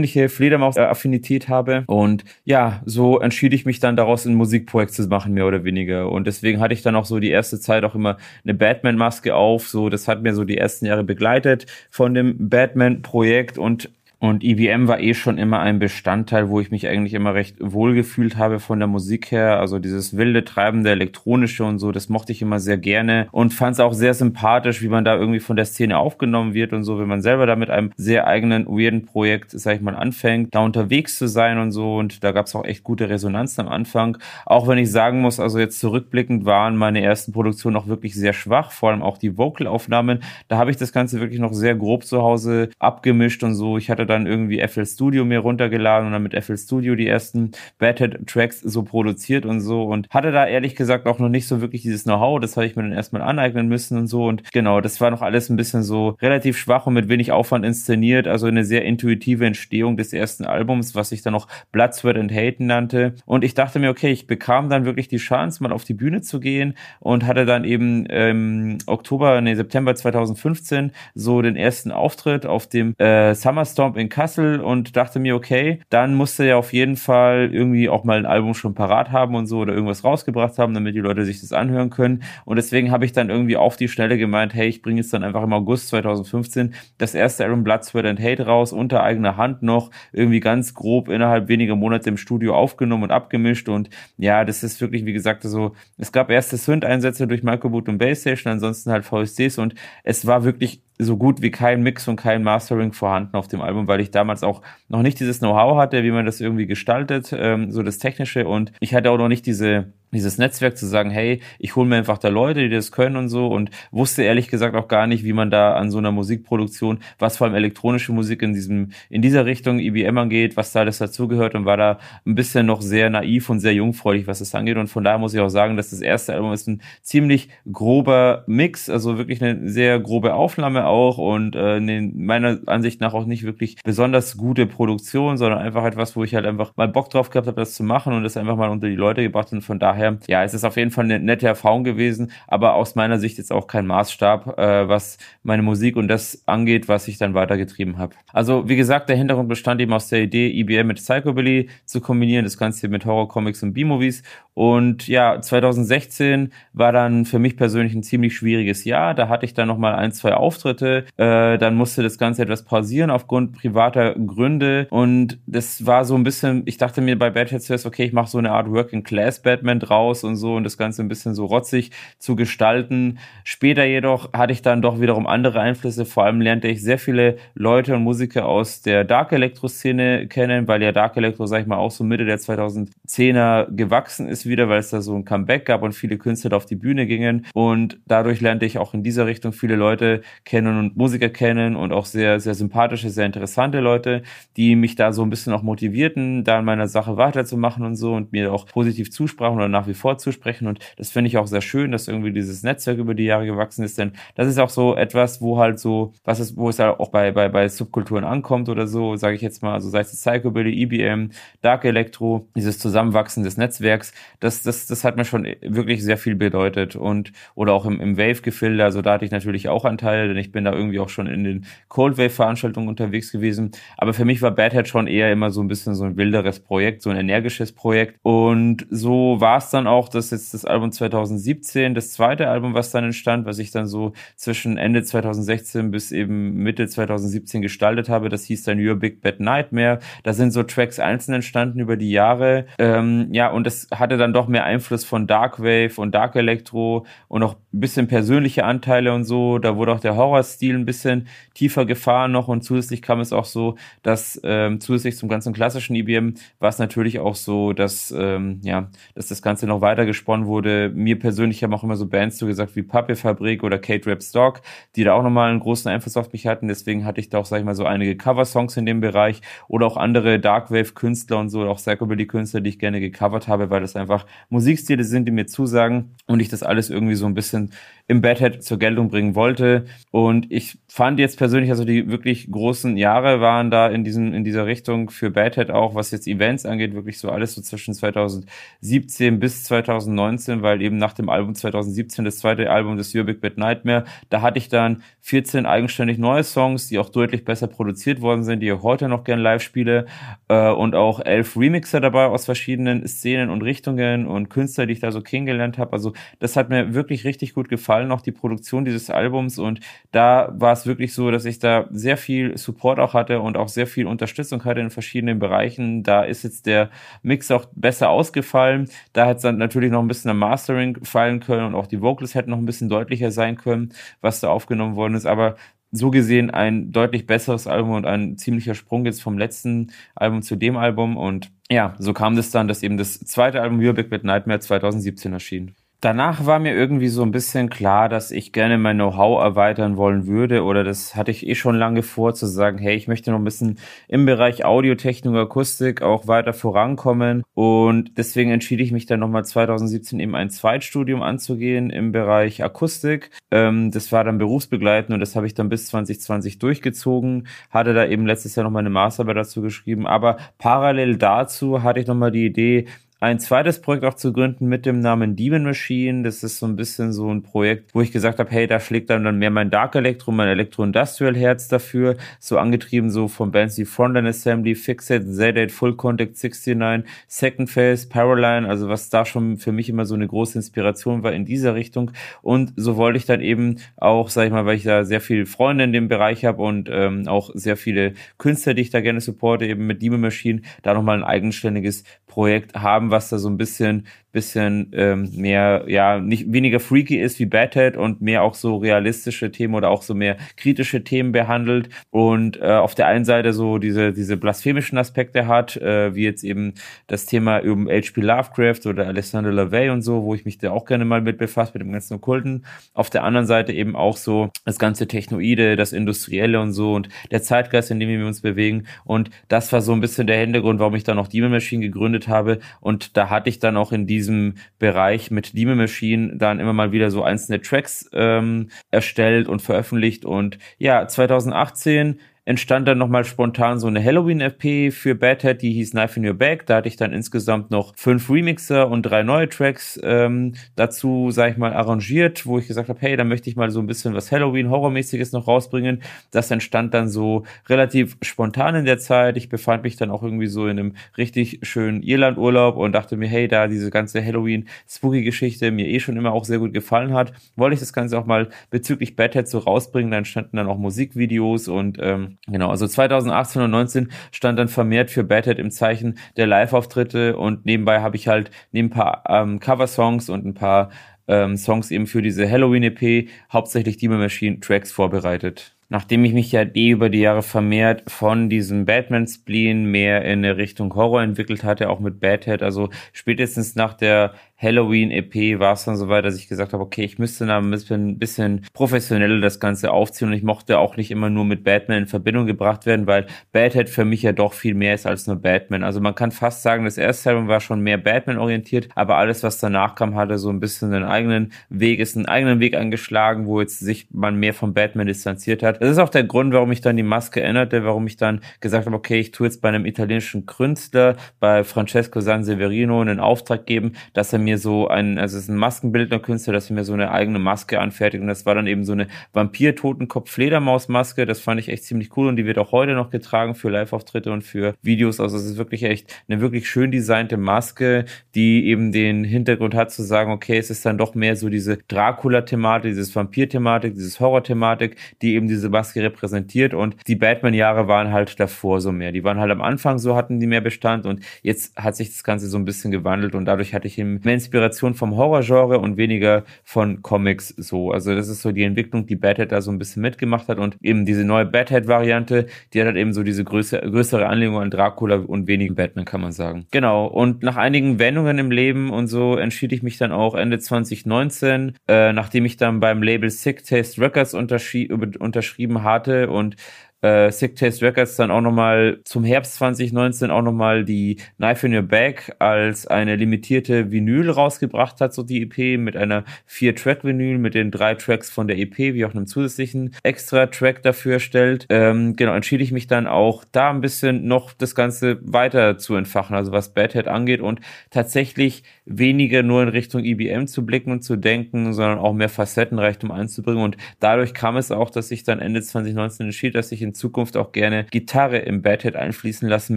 Speaker 2: ziemliche Fledermaus-Affinität habe. Und ja, so entschied ich mich dann daraus in ein Musikprojekt zu machen, mehr oder weniger. Und deswegen hatte ich dann auch so die erste Zeit auch immer eine Batman-Maske auf. So, das hat mir so die ersten Jahre begleitet von dem Batman-Projekt und Und IBM war eh schon immer ein Bestandteil, wo ich mich eigentlich immer recht wohl gefühlt habe von der Musik her. Also dieses wilde, treibende, elektronische und so, das mochte ich immer sehr gerne und fand es auch sehr sympathisch, wie man da irgendwie von der Szene aufgenommen wird und so, wenn man selber da mit einem sehr eigenen, weirden Projekt, sag ich mal, anfängt, da unterwegs zu sein und so. Und da gab es auch echt gute Resonanz am Anfang. Auch wenn ich sagen muss, also jetzt zurückblickend waren meine ersten Produktionen auch wirklich sehr schwach, vor allem auch die Vocalaufnahmen. Da habe ich das Ganze wirklich noch sehr grob zu Hause abgemischt und so. Ich hatte dann irgendwie FL Studio mir runtergeladen und dann mit FL Studio die ersten Badhead Tracks so produziert und so und hatte da ehrlich gesagt auch noch nicht so wirklich dieses Know-how. Das habe ich mir dann erstmal aneignen müssen und so. Und genau, das war noch alles ein bisschen so relativ schwach und mit wenig Aufwand inszeniert. Also eine sehr intuitive Entstehung des ersten Albums, was ich dann noch Blood, and Hate nannte. Und ich dachte mir, okay, ich bekam dann wirklich die Chance, mal auf die Bühne zu gehen und hatte dann eben im Oktober, nee, September 2015 so den ersten Auftritt auf dem äh, Summer Stomp in Kassel und dachte mir, okay, dann musste ja auf jeden Fall irgendwie auch mal ein Album schon parat haben und so oder irgendwas rausgebracht haben, damit die Leute sich das anhören können. Und deswegen habe ich dann irgendwie auf die Schnelle gemeint, hey, ich bringe jetzt dann einfach im August 2015 das erste Album Blood, Sweat and Hate raus, unter eigener Hand noch, irgendwie ganz grob innerhalb weniger Monate im Studio aufgenommen und abgemischt. Und ja, das ist wirklich, wie gesagt, so, es gab erste Synth-Einsätze durch Microboot und Basstation, ansonsten halt VSDs und es war wirklich so gut wie kein Mix und kein Mastering vorhanden auf dem Album, weil ich damals auch noch nicht dieses Know-how hatte, wie man das irgendwie gestaltet, ähm, so das Technische. Und ich hatte auch noch nicht diese dieses Netzwerk zu sagen, hey, ich hole mir einfach da Leute, die das können und so. Und wusste ehrlich gesagt auch gar nicht, wie man da an so einer Musikproduktion, was vor allem elektronische Musik in diesem in dieser Richtung IBM angeht, was da alles dazugehört und war da ein bisschen noch sehr naiv und sehr jungfräulich, was das angeht. Und von daher muss ich auch sagen, dass das erste Album ist ein ziemlich grober Mix, also wirklich eine sehr grobe Aufnahme auch und äh, meiner Ansicht nach auch nicht wirklich besonders gute Produktion, sondern einfach etwas, wo ich halt einfach mal Bock drauf gehabt habe, das zu machen und das einfach mal unter die Leute gebracht und von daher daher, ja, es ist auf jeden Fall eine nette Erfahrung gewesen, aber aus meiner Sicht jetzt auch kein Maßstab, äh, was meine Musik und das angeht, was ich dann weitergetrieben habe. Also, wie gesagt, der Hintergrund bestand eben aus der Idee, IBM mit Psychobilly zu kombinieren, das Ganze mit Horror-Comics und B-Movies. Und ja, 2016 war dann für mich persönlich ein ziemlich schwieriges Jahr. Da hatte ich dann nochmal ein, zwei Auftritte. Äh, dann musste das Ganze etwas pausieren aufgrund privater Gründe. Und das war so ein bisschen, ich dachte mir bei Heads zuerst, okay, ich mache so eine Art Working Class Batman drauf raus und so und das Ganze ein bisschen so rotzig zu gestalten. Später jedoch hatte ich dann doch wiederum andere Einflüsse. Vor allem lernte ich sehr viele Leute und Musiker aus der Dark Electro Szene kennen, weil ja Dark Electro, sag ich mal, auch so Mitte der 2010er gewachsen ist wieder, weil es da so ein Comeback gab und viele Künstler auf die Bühne gingen. Und dadurch lernte ich auch in dieser Richtung viele Leute kennen und Musiker kennen und auch sehr, sehr sympathische, sehr interessante Leute, die mich da so ein bisschen auch motivierten, da in meiner Sache weiterzumachen und so und mir auch positiv zusprachen oder nach wie vor zusprechen. Und das finde ich auch sehr schön, dass irgendwie dieses Netzwerk über die Jahre gewachsen ist, denn das ist auch so etwas, wo halt so, was ist, wo es halt auch bei, bei, bei Subkulturen ankommt oder so, sage ich jetzt mal, also sei es Psychobilly, EBM, Dark Electro, dieses Zusammenwachsen des Netzwerks, das, das, das hat mir schon wirklich sehr viel bedeutet. Und, oder auch im, im Wave-Gefilde, also da hatte ich natürlich auch Anteile, denn ich bin da irgendwie auch schon in den Cold Wave-Veranstaltungen unterwegs gewesen. Aber für mich war Bad Hat schon eher immer so ein bisschen so ein wilderes Projekt, so ein energisches Projekt. Und so war es dann auch, dass jetzt das Album 2017, das zweite Album, was dann entstand, was ich dann so zwischen Ende 2016 bis eben Mitte 2017 gestaltet habe, das hieß dann Your Big Bad Nightmare. Da sind so Tracks einzeln entstanden über die Jahre. Ähm, ja, und es hatte dann doch mehr Einfluss von Dark Wave und Dark Electro und auch ein bisschen persönliche Anteile und so. Da wurde auch der Horrorstil ein bisschen tiefer gefahren noch und zusätzlich kam es auch so, dass ähm, zusätzlich zum ganzen klassischen IBM war es natürlich auch so, dass ähm, ja, dass das Ganze noch weiter gesponnen wurde. Mir persönlich haben auch immer so Bands so gesagt wie Pappe Fabrik oder Kate Rap Stock, die da auch nochmal einen großen Einfluss auf mich hatten. Deswegen hatte ich da auch, sag ich mal, so einige Cover-Songs in dem Bereich oder auch andere Darkwave-Künstler und so, auch Psychobilly-Künstler, die ich gerne gecovert habe, weil das einfach Musikstile sind, die mir zusagen und ich das alles irgendwie so ein bisschen im Badhead zur Geltung bringen wollte. Und ich fand jetzt persönlich, also die wirklich großen Jahre waren da in diesem, in dieser Richtung für Badhead auch, was jetzt Events angeht, wirklich so alles so zwischen 2017 bis 2019, weil eben nach dem Album 2017, das zweite Album des Your Big Bad Nightmare, da hatte ich dann 14 eigenständig neue Songs, die auch deutlich besser produziert worden sind, die ich heute noch gern live spiele, äh, und auch elf Remixer dabei aus verschiedenen Szenen und Richtungen und Künstler, die ich da so kennengelernt habe. Also das hat mir wirklich richtig gut gefallen gefallen, auch die Produktion dieses Albums. Und da war es wirklich so, dass ich da sehr viel Support auch hatte und auch sehr viel Unterstützung hatte in verschiedenen Bereichen. Da ist jetzt der Mix auch besser ausgefallen. Da hätte es dann natürlich noch ein bisschen am Mastering fallen können und auch die Vocals hätten noch ein bisschen deutlicher sein können, was da aufgenommen worden ist. Aber so gesehen ein deutlich besseres Album und ein ziemlicher Sprung jetzt vom letzten Album zu dem Album. Und ja, so kam das dann, dass eben das zweite Album You're Back with Nightmare 2017 erschien danach war mir irgendwie so ein bisschen klar, dass ich gerne mein Know-how erweitern wollen würde oder das hatte ich eh schon lange vor zu sagen, hey, ich möchte noch ein bisschen im Bereich Audiotechnik, Akustik auch weiter vorankommen. Und deswegen entschied ich mich dann nochmal 2017 eben ein Zweitstudium anzugehen im Bereich Akustik. Ähm, das war dann berufsbegleitend und das habe ich dann bis 2020 durchgezogen, hatte da eben letztes Jahr nochmal eine Masterarbeit dazu geschrieben, aber parallel dazu hatte ich nochmal die Idee, ein zweites Projekt auch zu gründen mit dem Namen Demon Machine. Das ist so ein bisschen so ein Projekt, wo ich gesagt habe, hey, da schlägt dann, dann mehr mein Dark Electro, mein Electro-Industrial Herz dafür. So angetrieben so von Bands wie Frontline Assembly, Fixed, Z8, Full Contact 69, Second Phase, Paraline, also was da schon für mich immer so eine große Inspiration war in dieser Richtung. Und so wollte ich dann eben auch, sag ich mal, weil ich da sehr viele Freunde in dem Bereich habe und ähm, auch sehr viele Künstler, die ich da gerne supporte, eben mit Demon Machine, da nochmal ein eigenständiges Projekt haben, was da so ein bisschen bisschen ähm, mehr, ja, nicht weniger freaky ist wie Badhead und mehr auch so realistische Themen oder auch so mehr kritische Themen behandelt und äh, auf der einen Seite so diese, diese blasphemischen Aspekte hat, äh, wie jetzt eben das Thema über H.P. Lovecraft oder Alexander LaVey und so, wo ich mich da auch gerne mal mit befasse, mit dem ganzen Okkulten. Auf der anderen Seite eben auch so das ganze Technoide, das Industrielle und so und der Zeitgeist, in dem wir uns bewegen. Und das war so ein bisschen der Hintergrund, warum ich dann auch Demon Machine gegründet habe. Und da hatte ich dann auch in diesem diesem Bereich mit Demon Machine dann immer mal wieder so einzelne Tracks ähm, erstellt und veröffentlicht. Und ja, 2018 entstand dann nochmal spontan so eine Halloween-EP für Badhead, die hieß Knife in Your Bag. Da hatte ich dann insgesamt noch fünf Remixer und drei neue Tracks ähm, dazu, sag ich mal, arrangiert, wo ich gesagt habe, hey, da möchte ich mal so ein bisschen was Halloween-Horrormäßiges noch rausbringen. Das entstand dann so relativ spontan in der Zeit. Ich befand mich dann auch irgendwie so in einem richtig schönen Irland-Urlaub und dachte mir, hey, da diese ganze Halloween-Spooky-Geschichte mir eh schon immer auch sehr gut gefallen hat, wollte ich das Ganze auch mal bezüglich Badhead so rausbringen. Da entstanden dann auch Musikvideos und ähm, Genau, also 2018 und 19 stand dann vermehrt für Badhead im Zeichen der Live-Auftritte und nebenbei habe ich halt neben ein paar ähm, Cover-Songs und ein paar ähm, Songs eben für diese Halloween-EP hauptsächlich Demon Machine Tracks vorbereitet. Nachdem ich mich ja eh über die Jahre vermehrt von diesem Batman-Spleen mehr in Richtung Horror entwickelt hatte, auch mit Badhead, also spätestens nach der Halloween-EP war es dann soweit, dass ich gesagt habe, okay, ich müsste da ein bisschen, bisschen professioneller das Ganze aufziehen und ich mochte auch nicht immer nur mit Batman in Verbindung gebracht werden, weil Badhead für mich ja doch viel mehr ist als nur Batman. Also man kann fast sagen, das erste Album war schon mehr Batman-orientiert, aber alles, was danach kam, hatte so ein bisschen einen eigenen Weg, ist einen eigenen Weg angeschlagen, wo jetzt sich man mehr von Batman distanziert hat. Das ist auch der Grund, warum ich dann die Maske änderte, warum ich dann gesagt habe, okay, ich tue jetzt bei einem italienischen Künstler, bei Francesco Sanseverino, einen Auftrag geben, dass er mir so ein, also es ist ein Maskenbildnerkünstler, dass er mir so eine eigene Maske anfertigt und das war dann eben so eine Vampir-Totenkopf-Fledermaus-Maske. Das fand ich echt ziemlich cool und die wird auch heute noch getragen für Live-Auftritte und für Videos. Also es ist wirklich echt eine wirklich schön designte Maske, die eben den Hintergrund hat zu sagen, okay, es ist dann doch mehr so diese Dracula-Thematik, dieses Vampir-Thematik, dieses Horror-Thematik, die eben diese Maske repräsentiert und die Batman-Jahre waren halt davor so mehr. Die waren halt am Anfang so, hatten die mehr Bestand und jetzt hat sich das Ganze so ein bisschen gewandelt und dadurch hatte ich mehr Inspiration vom Horrorgenre und weniger von Comics so. Also das ist so die Entwicklung, die Badhead da so ein bisschen mitgemacht hat und eben diese neue Badhead-Variante, die hat halt eben so diese größere, größere Anlehnung an Dracula und weniger Batman, kann man sagen. Genau. Und nach einigen Wendungen im Leben und so entschied ich mich dann auch Ende 2019, äh, nachdem ich dann beim Label Sick Taste Records unterschrieben hatte und äh, Sick Taste Records dann auch nochmal zum Herbst 2019 auch nochmal die Knife in Your Bag als eine limitierte Vinyl rausgebracht hat, so die EP mit einer Vier-Track-Vinyl mit den drei Tracks von der EP, wie auch einem zusätzlichen Extra-Track dafür stellt. Ähm, genau, entschied ich mich dann auch da ein bisschen noch das Ganze weiter zu entfachen, also was Badhead angeht und tatsächlich weniger nur in Richtung IBM zu blicken und zu denken, sondern auch mehr Facettenreichtum einzubringen und dadurch kam es auch, dass ich dann Ende 2019 entschied, dass ich in Zukunft auch gerne Gitarre im Badhead einfließen lassen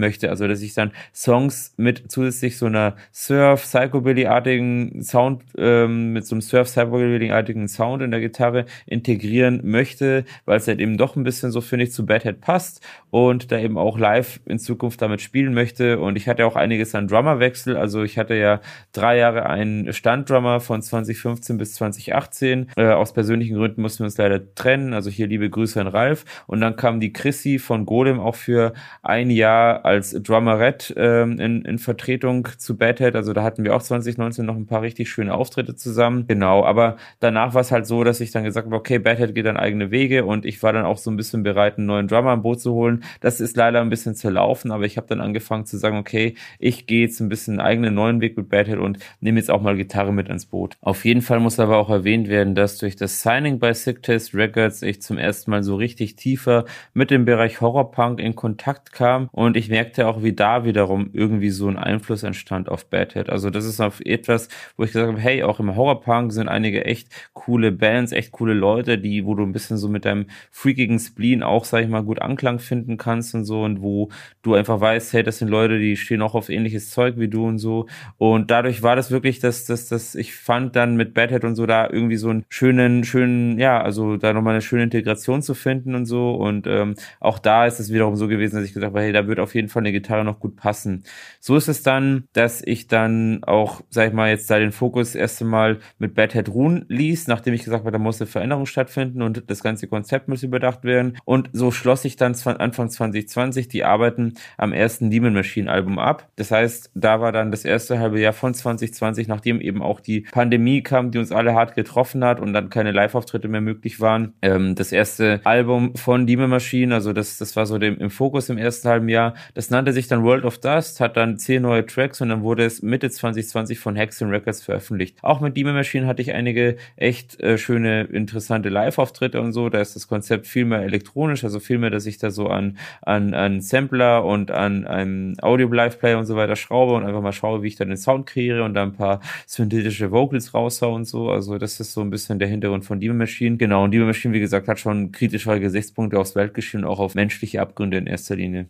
Speaker 2: möchte. Also dass ich dann Songs mit zusätzlich so einer Surf, Psychobilly-artigen Sound, ähm, mit so einem Surf, Psychobilly-artigen Sound in der Gitarre integrieren möchte, weil es halt eben doch ein bisschen so, finde ich, zu Badhead passt und da eben auch live in Zukunft damit spielen möchte. Und ich hatte auch einiges an Drummerwechsel. Also ich hatte ja drei Jahre einen Standdrummer von 2015 bis 2018. Äh, aus persönlichen Gründen mussten wir uns leider trennen. Also hier liebe Grüße an Ralf. Und dann kam die Chrissy von Golem auch für ein Jahr als Drummerette ähm, in, in Vertretung zu Badhead. Also da hatten wir auch 2019 noch ein paar richtig schöne Auftritte zusammen. Genau, aber danach war es halt so, dass ich dann gesagt habe, okay, Badhead geht dann eigene Wege und ich war dann auch so ein bisschen bereit, einen neuen Drummer im Boot zu holen. Das ist leider ein bisschen zerlaufen, aber ich habe dann angefangen zu sagen, okay, ich gehe jetzt ein bisschen einen eigenen neuen Weg mit Badhead und nehme jetzt auch mal Gitarre mit ins Boot. Auf jeden Fall muss aber auch erwähnt werden, dass durch das Signing bei Sick Taste Records ich zum ersten Mal so richtig tiefer mit dem Bereich Horrorpunk in Kontakt kam und ich merkte auch, wie da wiederum irgendwie so ein Einfluss entstand auf Badhead. Also das ist auf etwas, wo ich gesagt habe, hey, auch im Horrorpunk sind einige echt coole Bands, echt coole Leute, die, wo du ein bisschen so mit deinem freakigen Spleen auch, sag ich mal, gut Anklang finden kannst und so und wo du einfach weißt, hey, das sind Leute, die stehen auch auf ähnliches Zeug wie du und so. Und dadurch war das wirklich, dass, dass, dass ich fand dann mit Badhead und so da irgendwie so einen schönen, schönen, ja, also da nochmal eine schöne Integration zu finden und so. Und ähm, auch da ist es wiederum so gewesen, dass ich gesagt habe, hey, da wird auf jeden Fall eine Gitarre noch gut passen. So ist es dann, dass ich dann auch, sag ich mal, jetzt da den Fokus erst einmal mit Badhead ruhen ließ, nachdem ich gesagt habe, da muss eine Veränderung stattfinden und das ganze Konzept muss überdacht werden. Und so schloss ich dann Anfang 2020 die Arbeiten am ersten Demon Machine Album ab. Das heißt, da war dann das erste halbe Jahr von 2020, nachdem eben auch die Pandemie kam, die uns alle hart getroffen hat und dann keine Live-Auftritte mehr möglich waren. Ähm, das erste Album von Demon Machine, also das, das war so dem, im Fokus im ersten halben Jahr. Das nannte sich dann World of Dust, hat dann zehn neue Tracks und dann wurde es Mitte 2020 von Hexen Records veröffentlicht. Auch mit Demon Machine hatte ich einige echt äh, schöne, interessante Live-Auftritte und so. Da ist das Konzept viel mehr elektronisch, also viel mehr, dass ich da so an, an, an Sampler und an einem Audio Live Player und so weiter schraube und einfach mal schaue, wie ich dann den Sound kreiere und dann ein paar synthetische Vocals raushau und so. Also das ist so ein bisschen der Hintergrund von Demon Machine. Genau, und Demon Machine, wie gesagt, hat schon kritischere Gesichtspunkte aufs Weltgeschehen und auch auf menschliche Abgründe in erster Linie.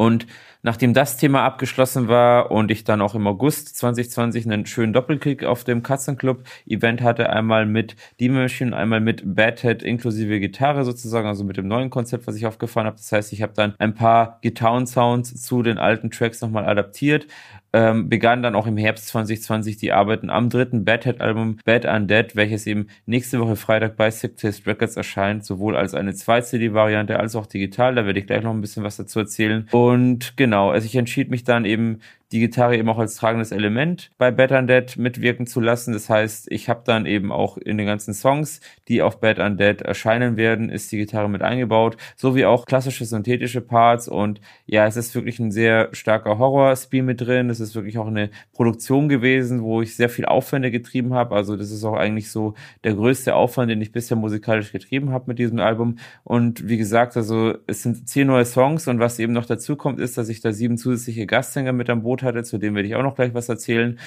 Speaker 2: Und nachdem das Thema abgeschlossen war und ich dann auch im August 2020 einen schönen Doppelkick auf dem Katzenclub Event hatte, einmal mit Demon Machine, einmal mit Badhead inklusive Gitarre sozusagen, also mit dem neuen Konzept, was ich aufgefahren habe. Das heißt, ich habe dann ein paar Gitarren-Sounds zu den alten Tracks nochmal adaptiert, ähm, begann dann auch im Herbst 2020 die Arbeiten am dritten Badhead-Album Bad Undead, welches eben nächste Woche Freitag bei Sick Taste Records erscheint, sowohl als eine 2-CD-Variante als auch digital. Da werde ich gleich noch ein bisschen was dazu erzählen. Und genau, also ich entschied mich dann eben die Gitarre eben auch als tragendes Element bei Bad Undead mitwirken zu lassen. Das heißt, ich habe dann eben auch in den ganzen Songs, die auf Bad Undead erscheinen werden, ist die Gitarre mit eingebaut, sowie auch klassische synthetische Parts und ja, es ist wirklich ein sehr starker Horror-Spiel mit drin. Es ist wirklich auch eine Produktion gewesen, wo ich sehr viel Aufwände getrieben habe. Also das ist auch eigentlich so der größte Aufwand, den ich bisher musikalisch getrieben habe mit diesem Album. Und wie gesagt, also es sind zehn neue Songs und was eben noch dazu kommt, ist, dass ich da sieben zusätzliche Gastsänger mit am Boot Boot hatte, zu dem werde ich auch noch gleich was erzählen.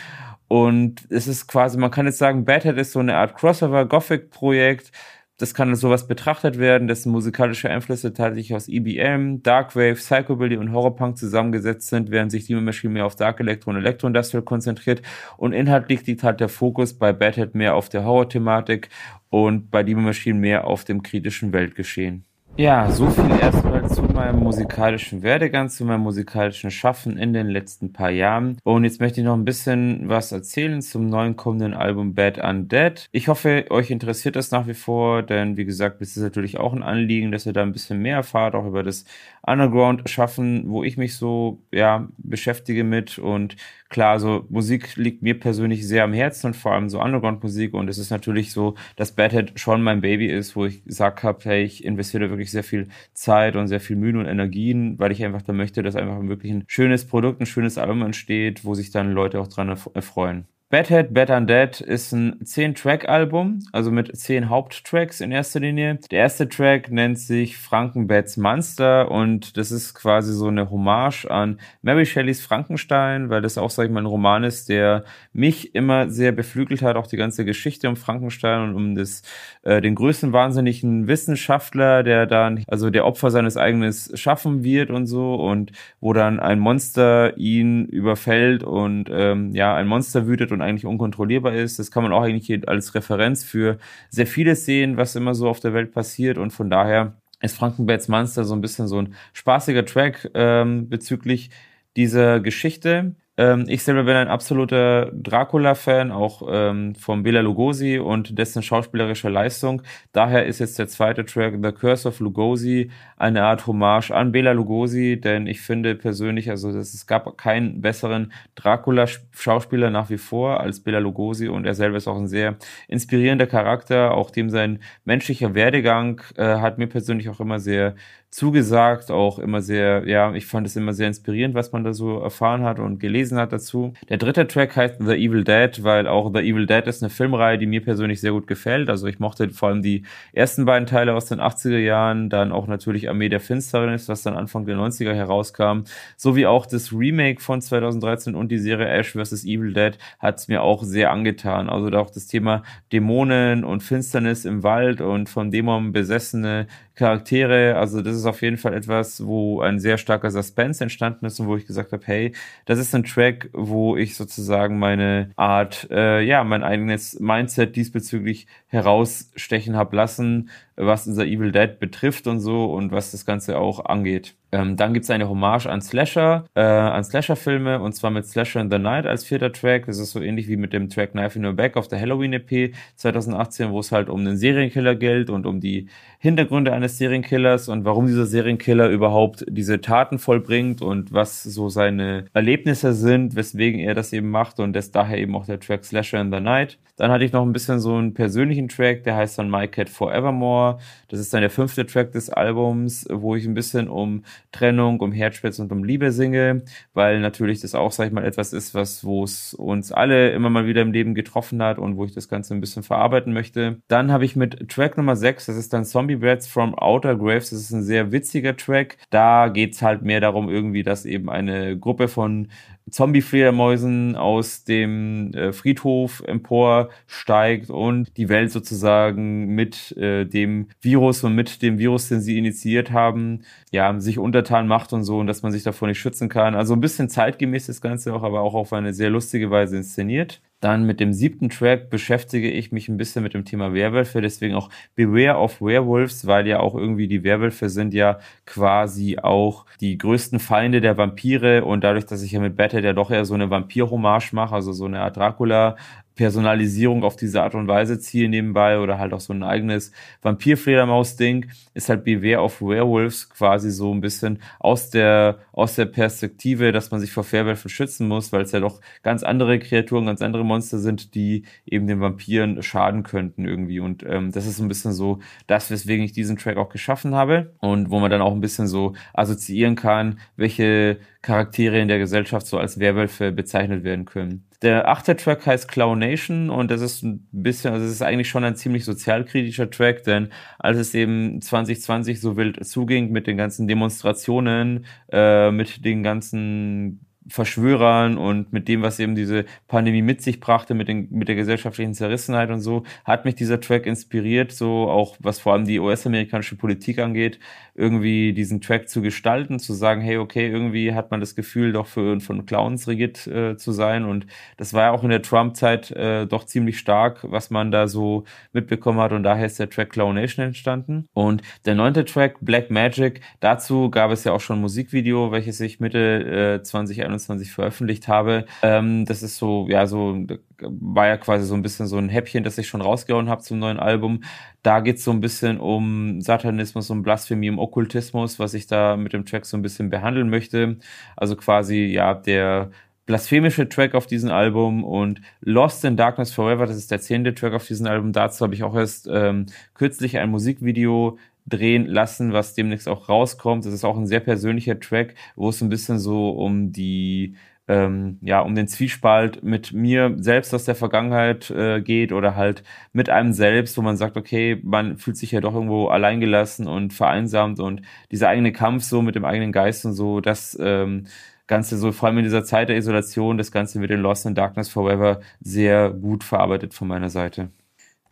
Speaker 2: Und es ist quasi, man kann jetzt sagen, Badhead ist so eine Art Crossover-Gothic-Projekt. Das kann als sowas betrachtet werden, dessen musikalische Einflüsse tatsächlich aus EBM, Darkwave, Psychobilly und Horrorpunk zusammengesetzt sind, während sich Demon Machine mehr auf Dark Electro und Electro Industrial konzentriert. Und inhaltlich liegt halt der Fokus bei Badhead mehr auf der Horror-Thematik und bei Demon Machine mehr auf dem kritischen Weltgeschehen. Ja, so viel erstmal zu meinem musikalischen Werdegang, zu meinem musikalischen Schaffen in den letzten paar Jahren. Und jetzt möchte ich noch ein bisschen was erzählen zum neuen kommenden Album Bad Undead. Ich hoffe, euch interessiert das nach wie vor, denn wie gesagt, es ist natürlich auch ein Anliegen, dass ihr da ein bisschen mehr erfahrt, auch über das Underground-Schaffen, wo ich mich so, ja, beschäftige mit und klar, so Musik liegt mir persönlich sehr am Herzen und vor allem so Underground-Musik und es ist natürlich so, dass Badhead schon mein Baby ist, wo ich gesagt habe, hey, ich investiere wirklich sehr viel Zeit und sehr viel Mühe und Energien, weil ich einfach da möchte, dass einfach wirklich ein schönes Produkt, ein schönes Album entsteht, wo sich dann Leute auch dran erfreuen. Badhead, Bad Undead ist ein 10-Track-Album, also mit 10 Haupttracks in erster Linie. Der erste Track nennt sich Frankenbats Monster und das ist quasi so eine Hommage an Mary Shelleys Frankenstein, weil das auch, sag ich mal, ein Roman ist, der mich immer sehr beflügelt hat, auch die ganze Geschichte um Frankenstein und um das, äh, den größten wahnsinnigen Wissenschaftler, der dann, also der Opfer seines eigenen Schaffen wird und so und wo dann ein Monster ihn überfällt und ähm, ja, ein Monster wütet und und eigentlich unkontrollierbar ist. Das kann man auch eigentlich als Referenz für sehr vieles sehen, was immer so auf der Welt passiert. Und von daher ist Frankenbergs Monster so ein bisschen so ein spaßiger Track ähm, bezüglich dieser Geschichte. Ähm, ich selber bin ein absoluter Dracula-Fan, auch ähm, von Bela Lugosi und dessen schauspielerischer Leistung. Daher ist jetzt der zweite Track The Curse of Lugosi eine Art Hommage an Bela Lugosi, denn ich finde persönlich, also es gab keinen besseren Dracula-Schauspieler nach wie vor als Bela Lugosi und er selber ist auch ein sehr inspirierender Charakter, auch dem sein menschlicher Werdegang äh, hat mir persönlich auch immer sehr zugesagt, auch immer sehr, ja, ich fand es immer sehr inspirierend, was man da so erfahren hat und gelesen hat dazu. Der dritte Track heißt The Evil Dead, weil auch The Evil Dead ist eine Filmreihe, die mir persönlich sehr gut gefällt. Also ich mochte vor allem die ersten beiden Teile aus den 80er Jahren, dann auch natürlich Armee der Finsternis, was dann Anfang der 90er herauskam, sowie auch das Remake von 2013 und die Serie Ash vs. Evil Dead hat es mir auch sehr angetan. Also auch das Thema Dämonen und Finsternis im Wald und von Dämonen besessene Charaktere. Also das ist auf jeden Fall etwas, wo ein sehr starker Suspense entstanden ist und wo ich gesagt habe, hey, das ist ein Track, wo ich sozusagen meine Art, äh, ja, mein eigenes Mindset diesbezüglich herausstechen habe lassen, was unser Evil Dead betrifft und so und was das Ganze auch angeht. Ähm, dann gibt's eine Hommage an Slasher, äh, an Slasher-Filme und zwar mit Slasher in the Night als vierter Track. Das ist so ähnlich wie mit dem Track Knife in Your Back auf der Halloween EP 2018, wo es halt um einen Serienkiller gilt und um die Hintergründe eines Serienkillers und warum dieser Serienkiller überhaupt diese Taten vollbringt und was so seine Erlebnisse sind, weswegen er das eben macht und das daher eben auch der Track Slasher in the Night. Dann hatte ich noch ein bisschen so einen persönlichen Track, der heißt dann My Cat Forevermore. Das ist dann der fünfte Track des Albums, wo ich ein bisschen um Trennung, um Herzschmerz und um Liebe singe, weil natürlich das auch, sag ich mal, etwas ist, was, wo es uns alle immer mal wieder im Leben getroffen hat und wo ich das Ganze ein bisschen verarbeiten möchte. Dann habe ich mit Track Nummer 6, das ist dann Zombie Brats from Outer Graves, das ist ein sehr witziger Track. Da geht's halt mehr darum irgendwie, dass eben eine Gruppe von Zombie-Fledermäusen aus dem äh, Friedhof emporsteigt und die Welt sozusagen mit äh, dem Virus und mit dem Virus, den sie initiiert haben, ja, sich untertan macht und so und dass man sich davor nicht schützen kann. Also ein bisschen zeitgemäß das Ganze auch, aber auch auf eine sehr lustige Weise inszeniert. Dann mit dem siebten Track beschäftige ich mich ein bisschen mit dem Thema Werwölfe, deswegen auch Beware of Werewolves, weil ja auch irgendwie die Werwölfe sind ja quasi auch die größten Feinde der Vampire und dadurch, dass ich ja mit Battle ja doch eher so eine Vampir-Hommage mache, also so eine Art Dracula Personalisierung auf diese Art und Weise ziehe nebenbei oder halt auch so ein eigenes Vampir-Fledermaus-Ding, ist halt Beware of Werewolves quasi so ein bisschen aus der, aus der Perspektive, dass man sich vor Werwölfen schützen muss, weil es ja doch ganz andere Kreaturen, ganz andere Monster sind, die eben den Vampiren schaden könnten irgendwie. Und ähm, das ist so ein bisschen so das, weswegen ich diesen Track auch geschaffen habe und wo man dann auch ein bisschen so assoziieren kann, welche Charaktere in der Gesellschaft so als Werwölfe bezeichnet werden können. Der achte Track heißt Clownation und das ist ein bisschen, also es ist eigentlich schon ein ziemlich sozialkritischer Track, denn als es eben 2020 so wild zuging mit den ganzen Demonstrationen, äh, mit den ganzen Verschwörern und mit dem, was eben diese Pandemie mit sich brachte, mit, den, mit der gesellschaftlichen Zerrissenheit und so, hat mich dieser Track inspiriert, so auch was vor allem die US-amerikanische Politik angeht, irgendwie diesen Track zu gestalten, zu sagen, hey, okay, irgendwie hat man das Gefühl, doch für von Clowns regiert äh, zu sein. Und das war ja auch in der Trump-Zeit äh, doch ziemlich stark, was man da so mitbekommen hat. Und daher ist der Track Clown Nation entstanden. Und der neunte Track Black Magic, dazu gab es ja auch schon ein Musikvideo, welches ich Mitte äh, 2021 2021 veröffentlicht habe. Ähm, das ist so, ja, so, war ja quasi so ein bisschen so ein Häppchen, das ich schon rausgehauen habe zum neuen Album. Da geht's so ein bisschen um Satanismus, um Blasphemie, um Okkultismus, was ich da mit dem Track so ein bisschen behandeln möchte. Also quasi, ja, der blasphemische Track auf diesem Album und Lost in Darkness Forever, das ist der zehnte Track auf diesem Album. Dazu habe ich auch erst ähm, kürzlich ein Musikvideo drehen lassen, was demnächst auch rauskommt. Das ist auch ein sehr persönlicher Track, wo es ein bisschen so um die ähm, ja, um den Zwiespalt mit mir selbst aus der Vergangenheit äh, geht oder halt mit einem selbst, wo man sagt, okay, man fühlt sich ja doch irgendwo alleingelassen und vereinsamt und dieser eigene Kampf so mit dem eigenen Geist und so, das ähm, Ganze so, vor allem in dieser Zeit der Isolation, das Ganze mit den Lost in Darkness Forever sehr gut verarbeitet von meiner Seite.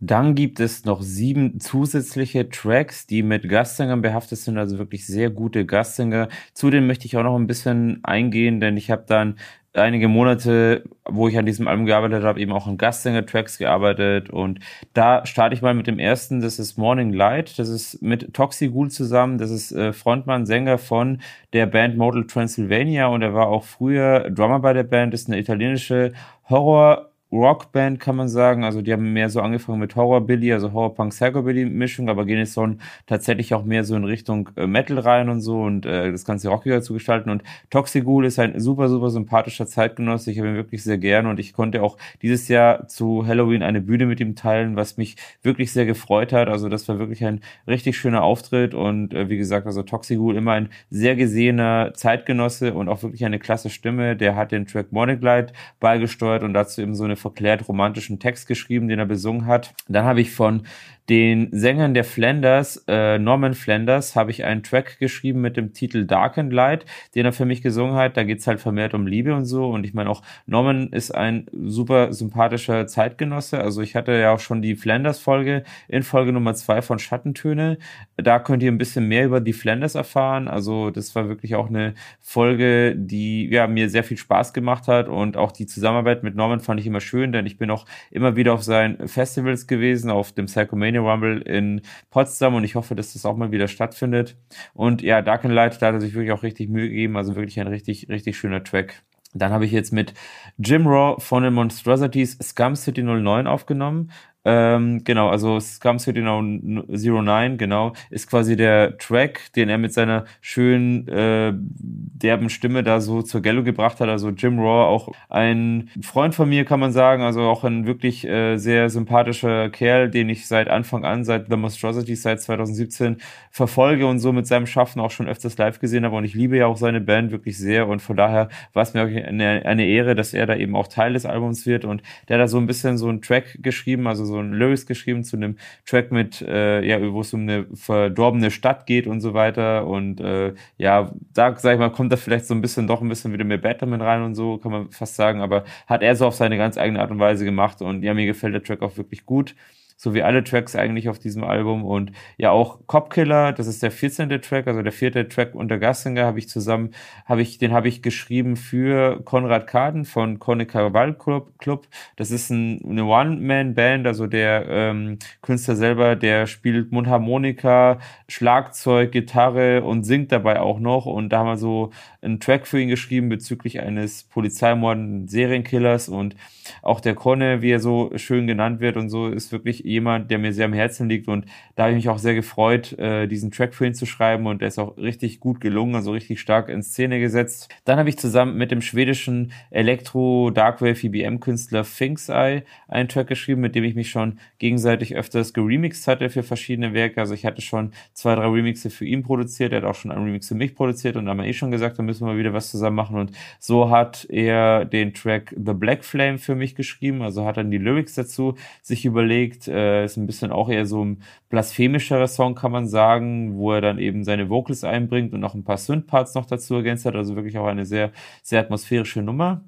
Speaker 2: Dann gibt es noch sieben zusätzliche Tracks, die mit Gastsängern behaftet sind, also wirklich sehr gute Gastsänger. Zu denen möchte ich auch noch ein bisschen eingehen, denn ich habe dann einige Monate, wo ich an diesem Album gearbeitet habe, eben auch an Gastsänger-Tracks gearbeitet. Und da starte ich mal mit dem ersten, das ist Morning Light. Das ist mit Toxi Ghoul zusammen. Das ist äh, Frontmann, Sänger von der Band Model Transylvania und er war auch früher Drummer bei der Band. Das ist eine italienische Horror- Rockband, kann man sagen. Also die haben mehr so angefangen mit Horror-Billy, also Horror-Punk-Psychobilly-Mischung, aber gehen jetzt so tatsächlich auch mehr so in Richtung äh, Metal rein und so und äh, das Ganze rockiger zu gestalten. Und Toxigul ist ein super, super sympathischer Zeitgenosse. Ich habe ihn wirklich sehr gern und ich konnte auch dieses Jahr zu Halloween eine Bühne mit ihm teilen, was mich wirklich sehr gefreut hat. Also das war wirklich ein richtig schöner Auftritt und äh, wie gesagt, also Toxigul immer ein sehr gesehener Zeitgenosse und auch wirklich eine klasse Stimme. Der hat den Track Morning Light beigesteuert und dazu eben so eine verklärt romantischen Text geschrieben, den er besungen hat. Dann habe ich von den Sängern der Flanders, äh, Norman Flanders, habe ich einen Track geschrieben mit dem Titel Dark and Light, den er für mich gesungen hat. Da geht's halt vermehrt um Liebe und so. Und ich meine auch, Norman ist ein super sympathischer Zeitgenosse. Also ich hatte ja auch schon die Flanders-Folge in Folge Nummer zwei von Schattentöne. Da könnt ihr ein bisschen mehr über die Flanders erfahren. Also das war wirklich auch eine Folge, die ja mir sehr viel Spaß gemacht hat. Und auch die Zusammenarbeit mit Norman fand ich immer schön, denn ich bin auch immer wieder auf seinen Festivals gewesen, auf dem Psychomania Mania Rumble in Potsdam und ich hoffe, dass das auch mal wieder stattfindet. Und ja, Dark and Light, da hat er sich wirklich auch richtig Mühe gegeben, also wirklich ein richtig, richtig schöner Track. Dann habe ich jetzt mit Jim Raw von den Monstrosities Scum City 09 aufgenommen. Ähm, genau, also Scum City Now 09, genau, ist quasi der Track, den er mit seiner schönen, äh, derben Stimme da so zur Gello gebracht hat. Also Jim Raw, auch ein Freund von mir, kann man sagen, also auch ein wirklich äh, sehr sympathischer Kerl, den ich seit Anfang an, seit The Monstrosity, seit 2017 verfolge und so mit seinem Schaffen auch schon öfters live gesehen habe. Und ich liebe ja auch seine Band wirklich sehr und von daher war es mir auch eine, eine Ehre, dass er da eben auch Teil des Albums wird und der da so ein bisschen so einen Track geschrieben, also so ein Lyrics geschrieben zu einem Track mit, äh, ja, wo es um eine verdorbene Stadt geht und so weiter. Und äh, ja, da, sag ich mal, kommt da vielleicht so ein bisschen doch ein bisschen wieder mehr Batman rein und so, kann man fast sagen. Aber hat er so auf seine ganz eigene Art und Weise gemacht. Und ja, mir gefällt der Track auch wirklich gut so wie alle Tracks eigentlich auf diesem Album. Und ja, auch Copkiller, das ist der 14. Track, also der vierte Track unter Gassinger, habe ich zusammen, habe ich, den habe ich geschrieben für Konrad Kaden von Konica Wald Club. Das ist ein, eine One-Man-Band, also der ähm, Künstler selber, der spielt Mundharmonika, Schlagzeug, Gitarre und singt dabei auch noch. Und da haben wir so einen Track für ihn geschrieben bezüglich eines Polizeimorden, Serienkillers und auch der Konne, wie er so schön genannt wird und so, ist wirklich jemand, der mir sehr am Herzen liegt. Und da habe ich mich auch sehr gefreut, äh, diesen Track für ihn zu schreiben. Und der ist auch richtig gut gelungen, also richtig stark in Szene gesetzt. Dann habe ich zusammen mit dem schwedischen Elektro Darkwave EBM Künstler Finks Eye einen Track geschrieben, mit dem ich mich schon gegenseitig öfters geremixed hatte für verschiedene Werke. Also ich hatte schon zwei, drei Remixe für ihn produziert, er hat auch schon einen Remix für mich produziert. Und da haben wir eh schon gesagt, da müssen wir wieder was zusammen machen. Und so hat er den Track The Black Flame für mich geschrieben, also hat dann die Lyrics dazu sich überlegt, äh, ist ein bisschen auch eher so ein blasphemischerer Song, kann man sagen, wo er dann eben seine Vocals einbringt und noch ein paar Synth-Parts noch dazu ergänzt hat, also wirklich auch eine sehr, sehr atmosphärische Nummer.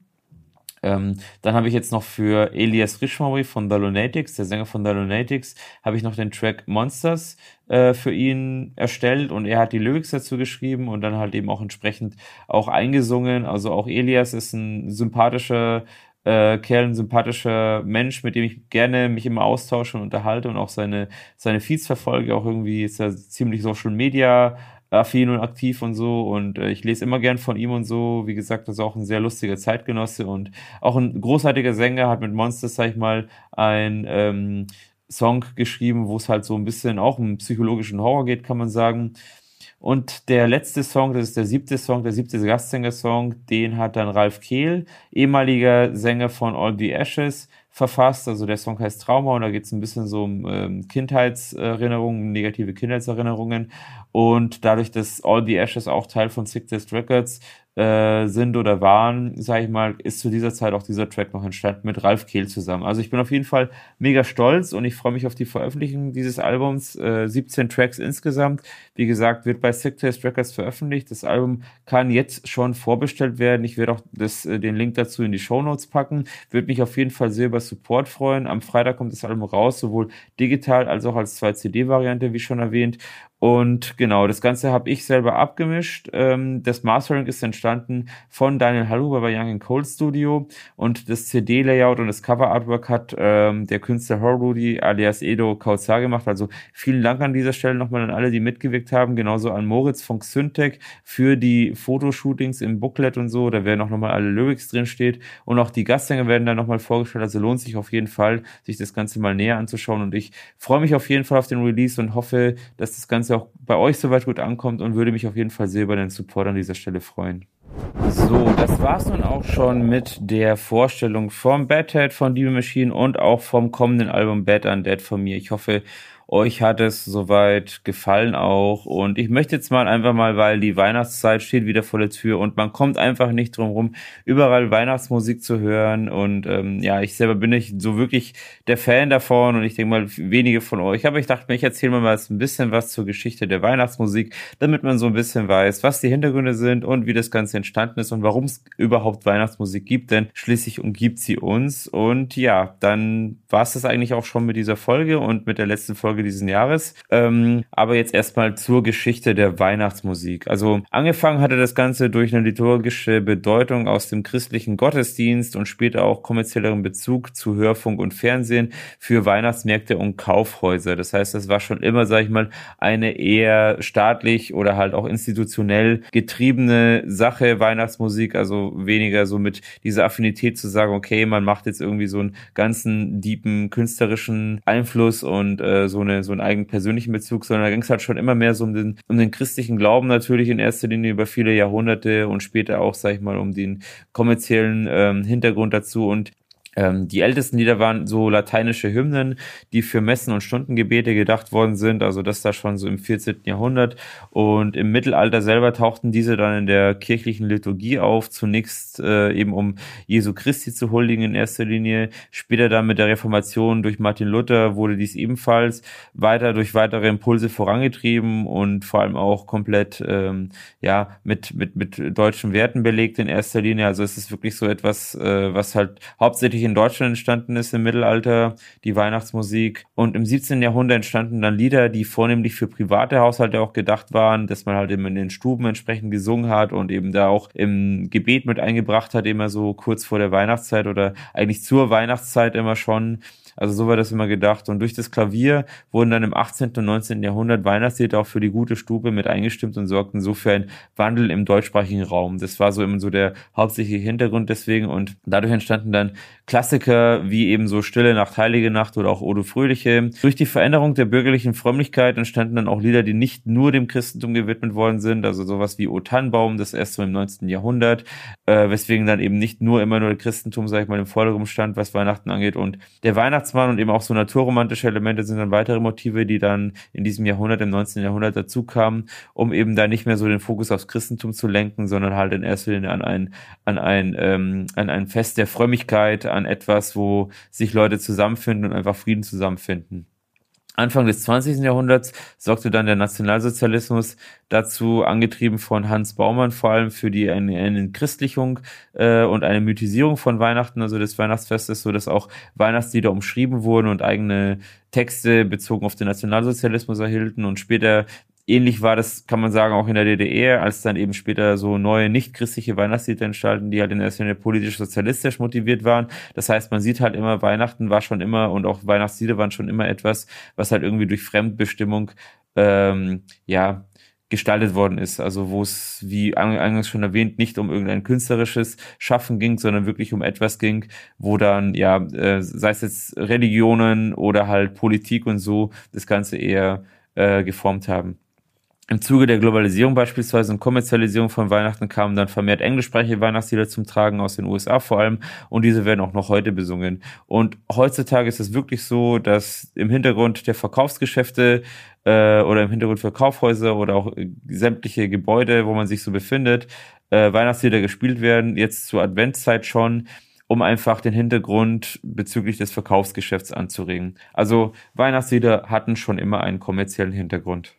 Speaker 2: Ähm, dann habe ich jetzt noch für Elias Rishmawi von The Lunatics, der Sänger von The Lunatics, habe ich noch den Track Monsters äh, für ihn erstellt und er hat die Lyrics dazu geschrieben und dann halt eben auch entsprechend auch eingesungen. Also auch Elias ist ein sympathischer äh, Kerl, ein sympathischer Mensch, mit dem ich gerne mich immer austausche und unterhalte und auch seine, seine Feeds verfolge. Auch irgendwie ist er ziemlich Social Media affin und aktiv und so und äh, ich lese immer gern von ihm und so. Wie gesagt, das ist auch ein sehr lustiger Zeitgenosse und auch ein großartiger Sänger, hat mit Monsters, sag ich mal, ein ähm, Song geschrieben, wo es halt so ein bisschen auch um psychologischen Horror geht, kann man sagen. Und der letzte Song, das ist der siebte Song, der siebte Gastsänger-Song, den hat dann Ralf Kehl, ehemaliger Sänger von All the Ashes, verfasst. Also der Song heißt Trauma und da geht es ein bisschen so um ähm, Kindheitserinnerungen, negative Kindheitserinnerungen. Und dadurch, dass All the Ashes auch Teil von Sick Test Records äh, sind oder waren, sage ich mal, ist zu dieser Zeit auch dieser Track noch entstanden mit Ralf Kehl zusammen. Also ich bin auf jeden Fall mega stolz und ich freue mich auf die Veröffentlichung dieses Albums. Äh, 17 Tracks insgesamt. Wie gesagt, wird bei Sick Taste Records veröffentlicht. Das Album kann jetzt schon vorbestellt werden. Ich werde auch das, äh, den Link dazu in die Show Notes packen. Würde mich auf jeden Fall sehr über Support freuen. Am Freitag kommt das Album raus, sowohl digital als auch als 2CD-Variante, wie schon erwähnt. Und genau, das Ganze habe ich selber abgemischt. Ähm, das Mastering ist entstanden von Daniel Halluber bei Young Cold Studio und das CD-Layout und das Cover-Artwork hat ähm, der Künstler Horudi alias Edo Kauzar gemacht. Also vielen Dank an dieser Stelle nochmal an alle, die mitgewirkt haben. Genauso an Moritz von Xyntec für die Fotoshootings im Booklet und so. Da werden auch nochmal alle Lyrics drin und auch die Gastsänger werden da nochmal vorgestellt. Also lohnt sich auf jeden Fall, sich das Ganze mal näher anzuschauen. Und ich freue mich auf jeden Fall auf den Release und hoffe, dass das Ganze auch bei euch soweit gut ankommt und würde mich auf jeden Fall sehr über den Support an dieser Stelle freuen. So, das war's nun auch schon mit der Vorstellung vom Bad Head von Demon Machine und auch vom kommenden Album Bad Undead von mir. Ich hoffe, euch hat es soweit gefallen auch. Und ich möchte jetzt mal einfach mal, weil die Weihnachtszeit steht wieder vor der Tür und man kommt einfach nicht drum rum, überall Weihnachtsmusik zu hören. Und ähm, ja, ich selber bin nicht so wirklich der Fan davon und ich denke mal wenige von euch. Aber ich dachte mir, ich erzähle mal ein bisschen was zur Geschichte der Weihnachtsmusik, damit man so ein bisschen weiß, was die Hintergründe sind und wie das Ganze entstanden ist und warum es überhaupt Weihnachtsmusik gibt. Denn schließlich umgibt sie uns. Und ja, dann war es das eigentlich auch schon mit dieser Folge und mit der letzten Folge Folge dieses Jahres. Ähm, aber jetzt erstmal zur Geschichte der Weihnachtsmusik. Also angefangen hatte das Ganze durch eine liturgische Bedeutung aus dem christlichen Gottesdienst und später auch kommerzielleren Bezug zu Hörfunk und Fernsehen für Weihnachtsmärkte und Kaufhäuser. Das heißt, das war schon immer, sag ich mal, eine eher staatlich oder halt auch institutionell getriebene Sache, Weihnachtsmusik, also weniger so mit dieser Affinität zu sagen, okay, man macht jetzt irgendwie so einen ganzen deepen künstlerischen Einfluss und äh, so eine eine, so einen eigenen persönlichen Bezug, sondern da ging es halt schon immer mehr so um den, um den christlichen Glauben natürlich in erster Linie über viele Jahrhunderte und später auch, sag ich mal, um den kommerziellen ähm, Hintergrund dazu. Und ähm, die ältesten Lieder waren so lateinische Hymnen, die für Messen und Stundengebete gedacht worden sind, also das da schon so im 14. Jahrhundert. Und im Mittelalter selber tauchten diese dann in der kirchlichen Liturgie auf, zunächst äh, eben um Jesu Christi zu huldigen in erster Linie, später dann mit der Reformation durch Martin Luther wurde dies ebenfalls weiter durch weitere Impulse vorangetrieben und vor allem auch komplett ähm, ja mit, mit, mit deutschen Werten belegt in erster Linie. Also es ist wirklich so etwas, äh, was halt hauptsächlich hauptsächlich in Deutschland entstanden ist im Mittelalter, die Weihnachtsmusik. Und im 17. Jahrhundert entstanden dann Lieder, die vornehmlich für private Haushalte auch gedacht waren, dass man halt eben in den Stuben entsprechend gesungen hat und eben da auch im Gebet mit eingebracht hat, immer so kurz vor der Weihnachtszeit oder eigentlich zur Weihnachtszeit immer schon. Also so war das immer gedacht. Und durch das Klavier wurden dann im 18. und 19. Jahrhundert Weihnachtslieder auch für die gute Stube mit eingestimmt und sorgten so für einen Wandel im deutschsprachigen Raum. Das war so immer so der hauptsächliche Hintergrund deswegen. Und dadurch entstanden dann Klassiker wie eben so Stille Nacht, Heilige Nacht oder auch Odo Fröhliche. Durch die Veränderung der bürgerlichen Frömmlichkeit entstanden dann auch Lieder, die nicht nur dem Christentum gewidmet worden sind. Also sowas wie O Tannenbaum, das erst so im 19. Jahrhundert, äh, weswegen dann eben nicht nur immer nur Christentum, sag ich mal, im Vordergrund stand, was Weihnachten angeht. Und der Weihnachts Weihnachtsmann und eben auch so naturromantische Elemente sind dann weitere Motive, die dann in diesem Jahrhundert, im 19. Jahrhundert dazu kamen, um eben da nicht mehr so den Fokus aufs Christentum zu lenken, sondern halt in erster Linie an ein, an ein, ähm, an ein Fest der Frömmigkeit, an etwas, wo sich Leute zusammenfinden und einfach Frieden zusammenfinden. Anfang des 20. Jahrhunderts sorgte dann der Nationalsozialismus dazu, angetrieben von Hans Baumann vor allem für die eine, eine Christlichung äh, und eine Mythisierung von Weihnachten, also des Weihnachtsfestes, so dass auch Weihnachtslieder umschrieben wurden und eigene Texte bezogen auf den Nationalsozialismus erhielten und später ähnlich war das, kann man sagen, auch in der DDR, als dann eben später so neue nicht-christliche Weihnachtslieder entstanden, die halt in erster Linie politisch-sozialistisch motiviert waren. Das heißt, man sieht halt immer, Weihnachten war schon immer und auch Weihnachtslieder waren schon immer etwas, was halt irgendwie durch Fremdbestimmung ähm, ja gestaltet worden ist. Also wo es, wie eingangs schon erwähnt, nicht um irgendein künstlerisches Schaffen ging, sondern wirklich um etwas ging, wo dann, ja, äh, sei es jetzt Religionen oder halt Politik und so, das Ganze eher äh, geformt haben. Im Zuge der Globalisierung beispielsweise und Kommerzialisierung von Weihnachten kamen dann vermehrt englischsprachige Weihnachtslieder zum Tragen aus den USA vor allem und diese werden auch noch heute besungen. Und heutzutage ist es wirklich so, dass im Hintergrund der Verkaufsgeschäfte äh, oder im Hintergrund für Kaufhäuser oder auch äh, sämtliche Gebäude, wo man sich so befindet, äh, Weihnachtslieder gespielt werden, jetzt zur Adventszeit schon um einfach den Hintergrund bezüglich des Verkaufsgeschäfts anzuregen. Also Weihnachtslieder hatten schon immer einen kommerziellen Hintergrund.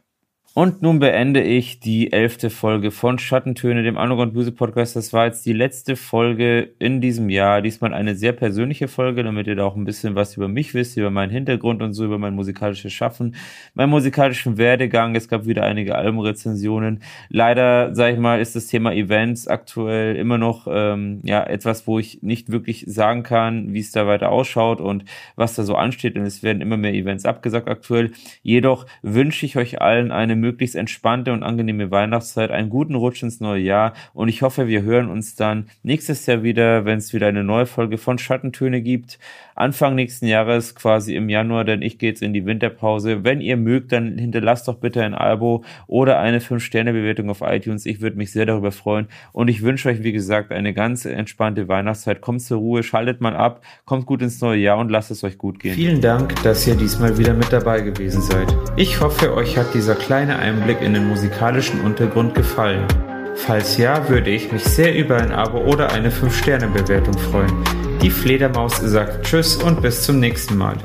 Speaker 2: Und nun beende ich die elfte Folge von Schattentöne, dem Underground Music Podcast. Das war jetzt die letzte Folge in diesem Jahr. Diesmal eine sehr persönliche Folge, damit ihr da auch ein bisschen was über mich wisst, über meinen Hintergrund und so, über mein musikalisches Schaffen, meinen musikalischen Werdegang. Es gab wieder einige Albumrezensionen. Leider, sage ich mal, ist das Thema Events aktuell immer noch ähm, ja etwas, wo ich nicht wirklich sagen kann, wie es da weiter ausschaut und was da so ansteht. Und es werden immer mehr Events abgesagt aktuell. Jedoch wünsche ich euch allen eine möglichst entspannte und angenehme Weihnachtszeit, einen guten Rutsch ins neue Jahr und ich hoffe, wir hören uns dann nächstes Jahr wieder, wenn es wieder eine neue Folge von Schattentöne gibt. Anfang nächsten Jahres, quasi im Januar, denn ich gehe jetzt in die Winterpause. Wenn ihr mögt, dann hinterlasst doch bitte ein Abo oder eine 5-Sterne-Bewertung auf iTunes. Ich würde mich sehr darüber freuen und ich wünsche euch, wie gesagt, eine ganz entspannte Weihnachtszeit. Kommt zur Ruhe, schaltet mal ab, kommt gut ins neue Jahr und lasst es euch gut gehen.
Speaker 1: Vielen Dank, dass ihr diesmal wieder mit dabei gewesen seid. Ich hoffe, euch hat dieser kleine Einblick in den musikalischen Untergrund gefallen. Falls ja, würde ich mich sehr über ein Abo oder eine 5-Sterne-Bewertung freuen. Die Fledermaus sagt Tschüss und bis zum nächsten Mal.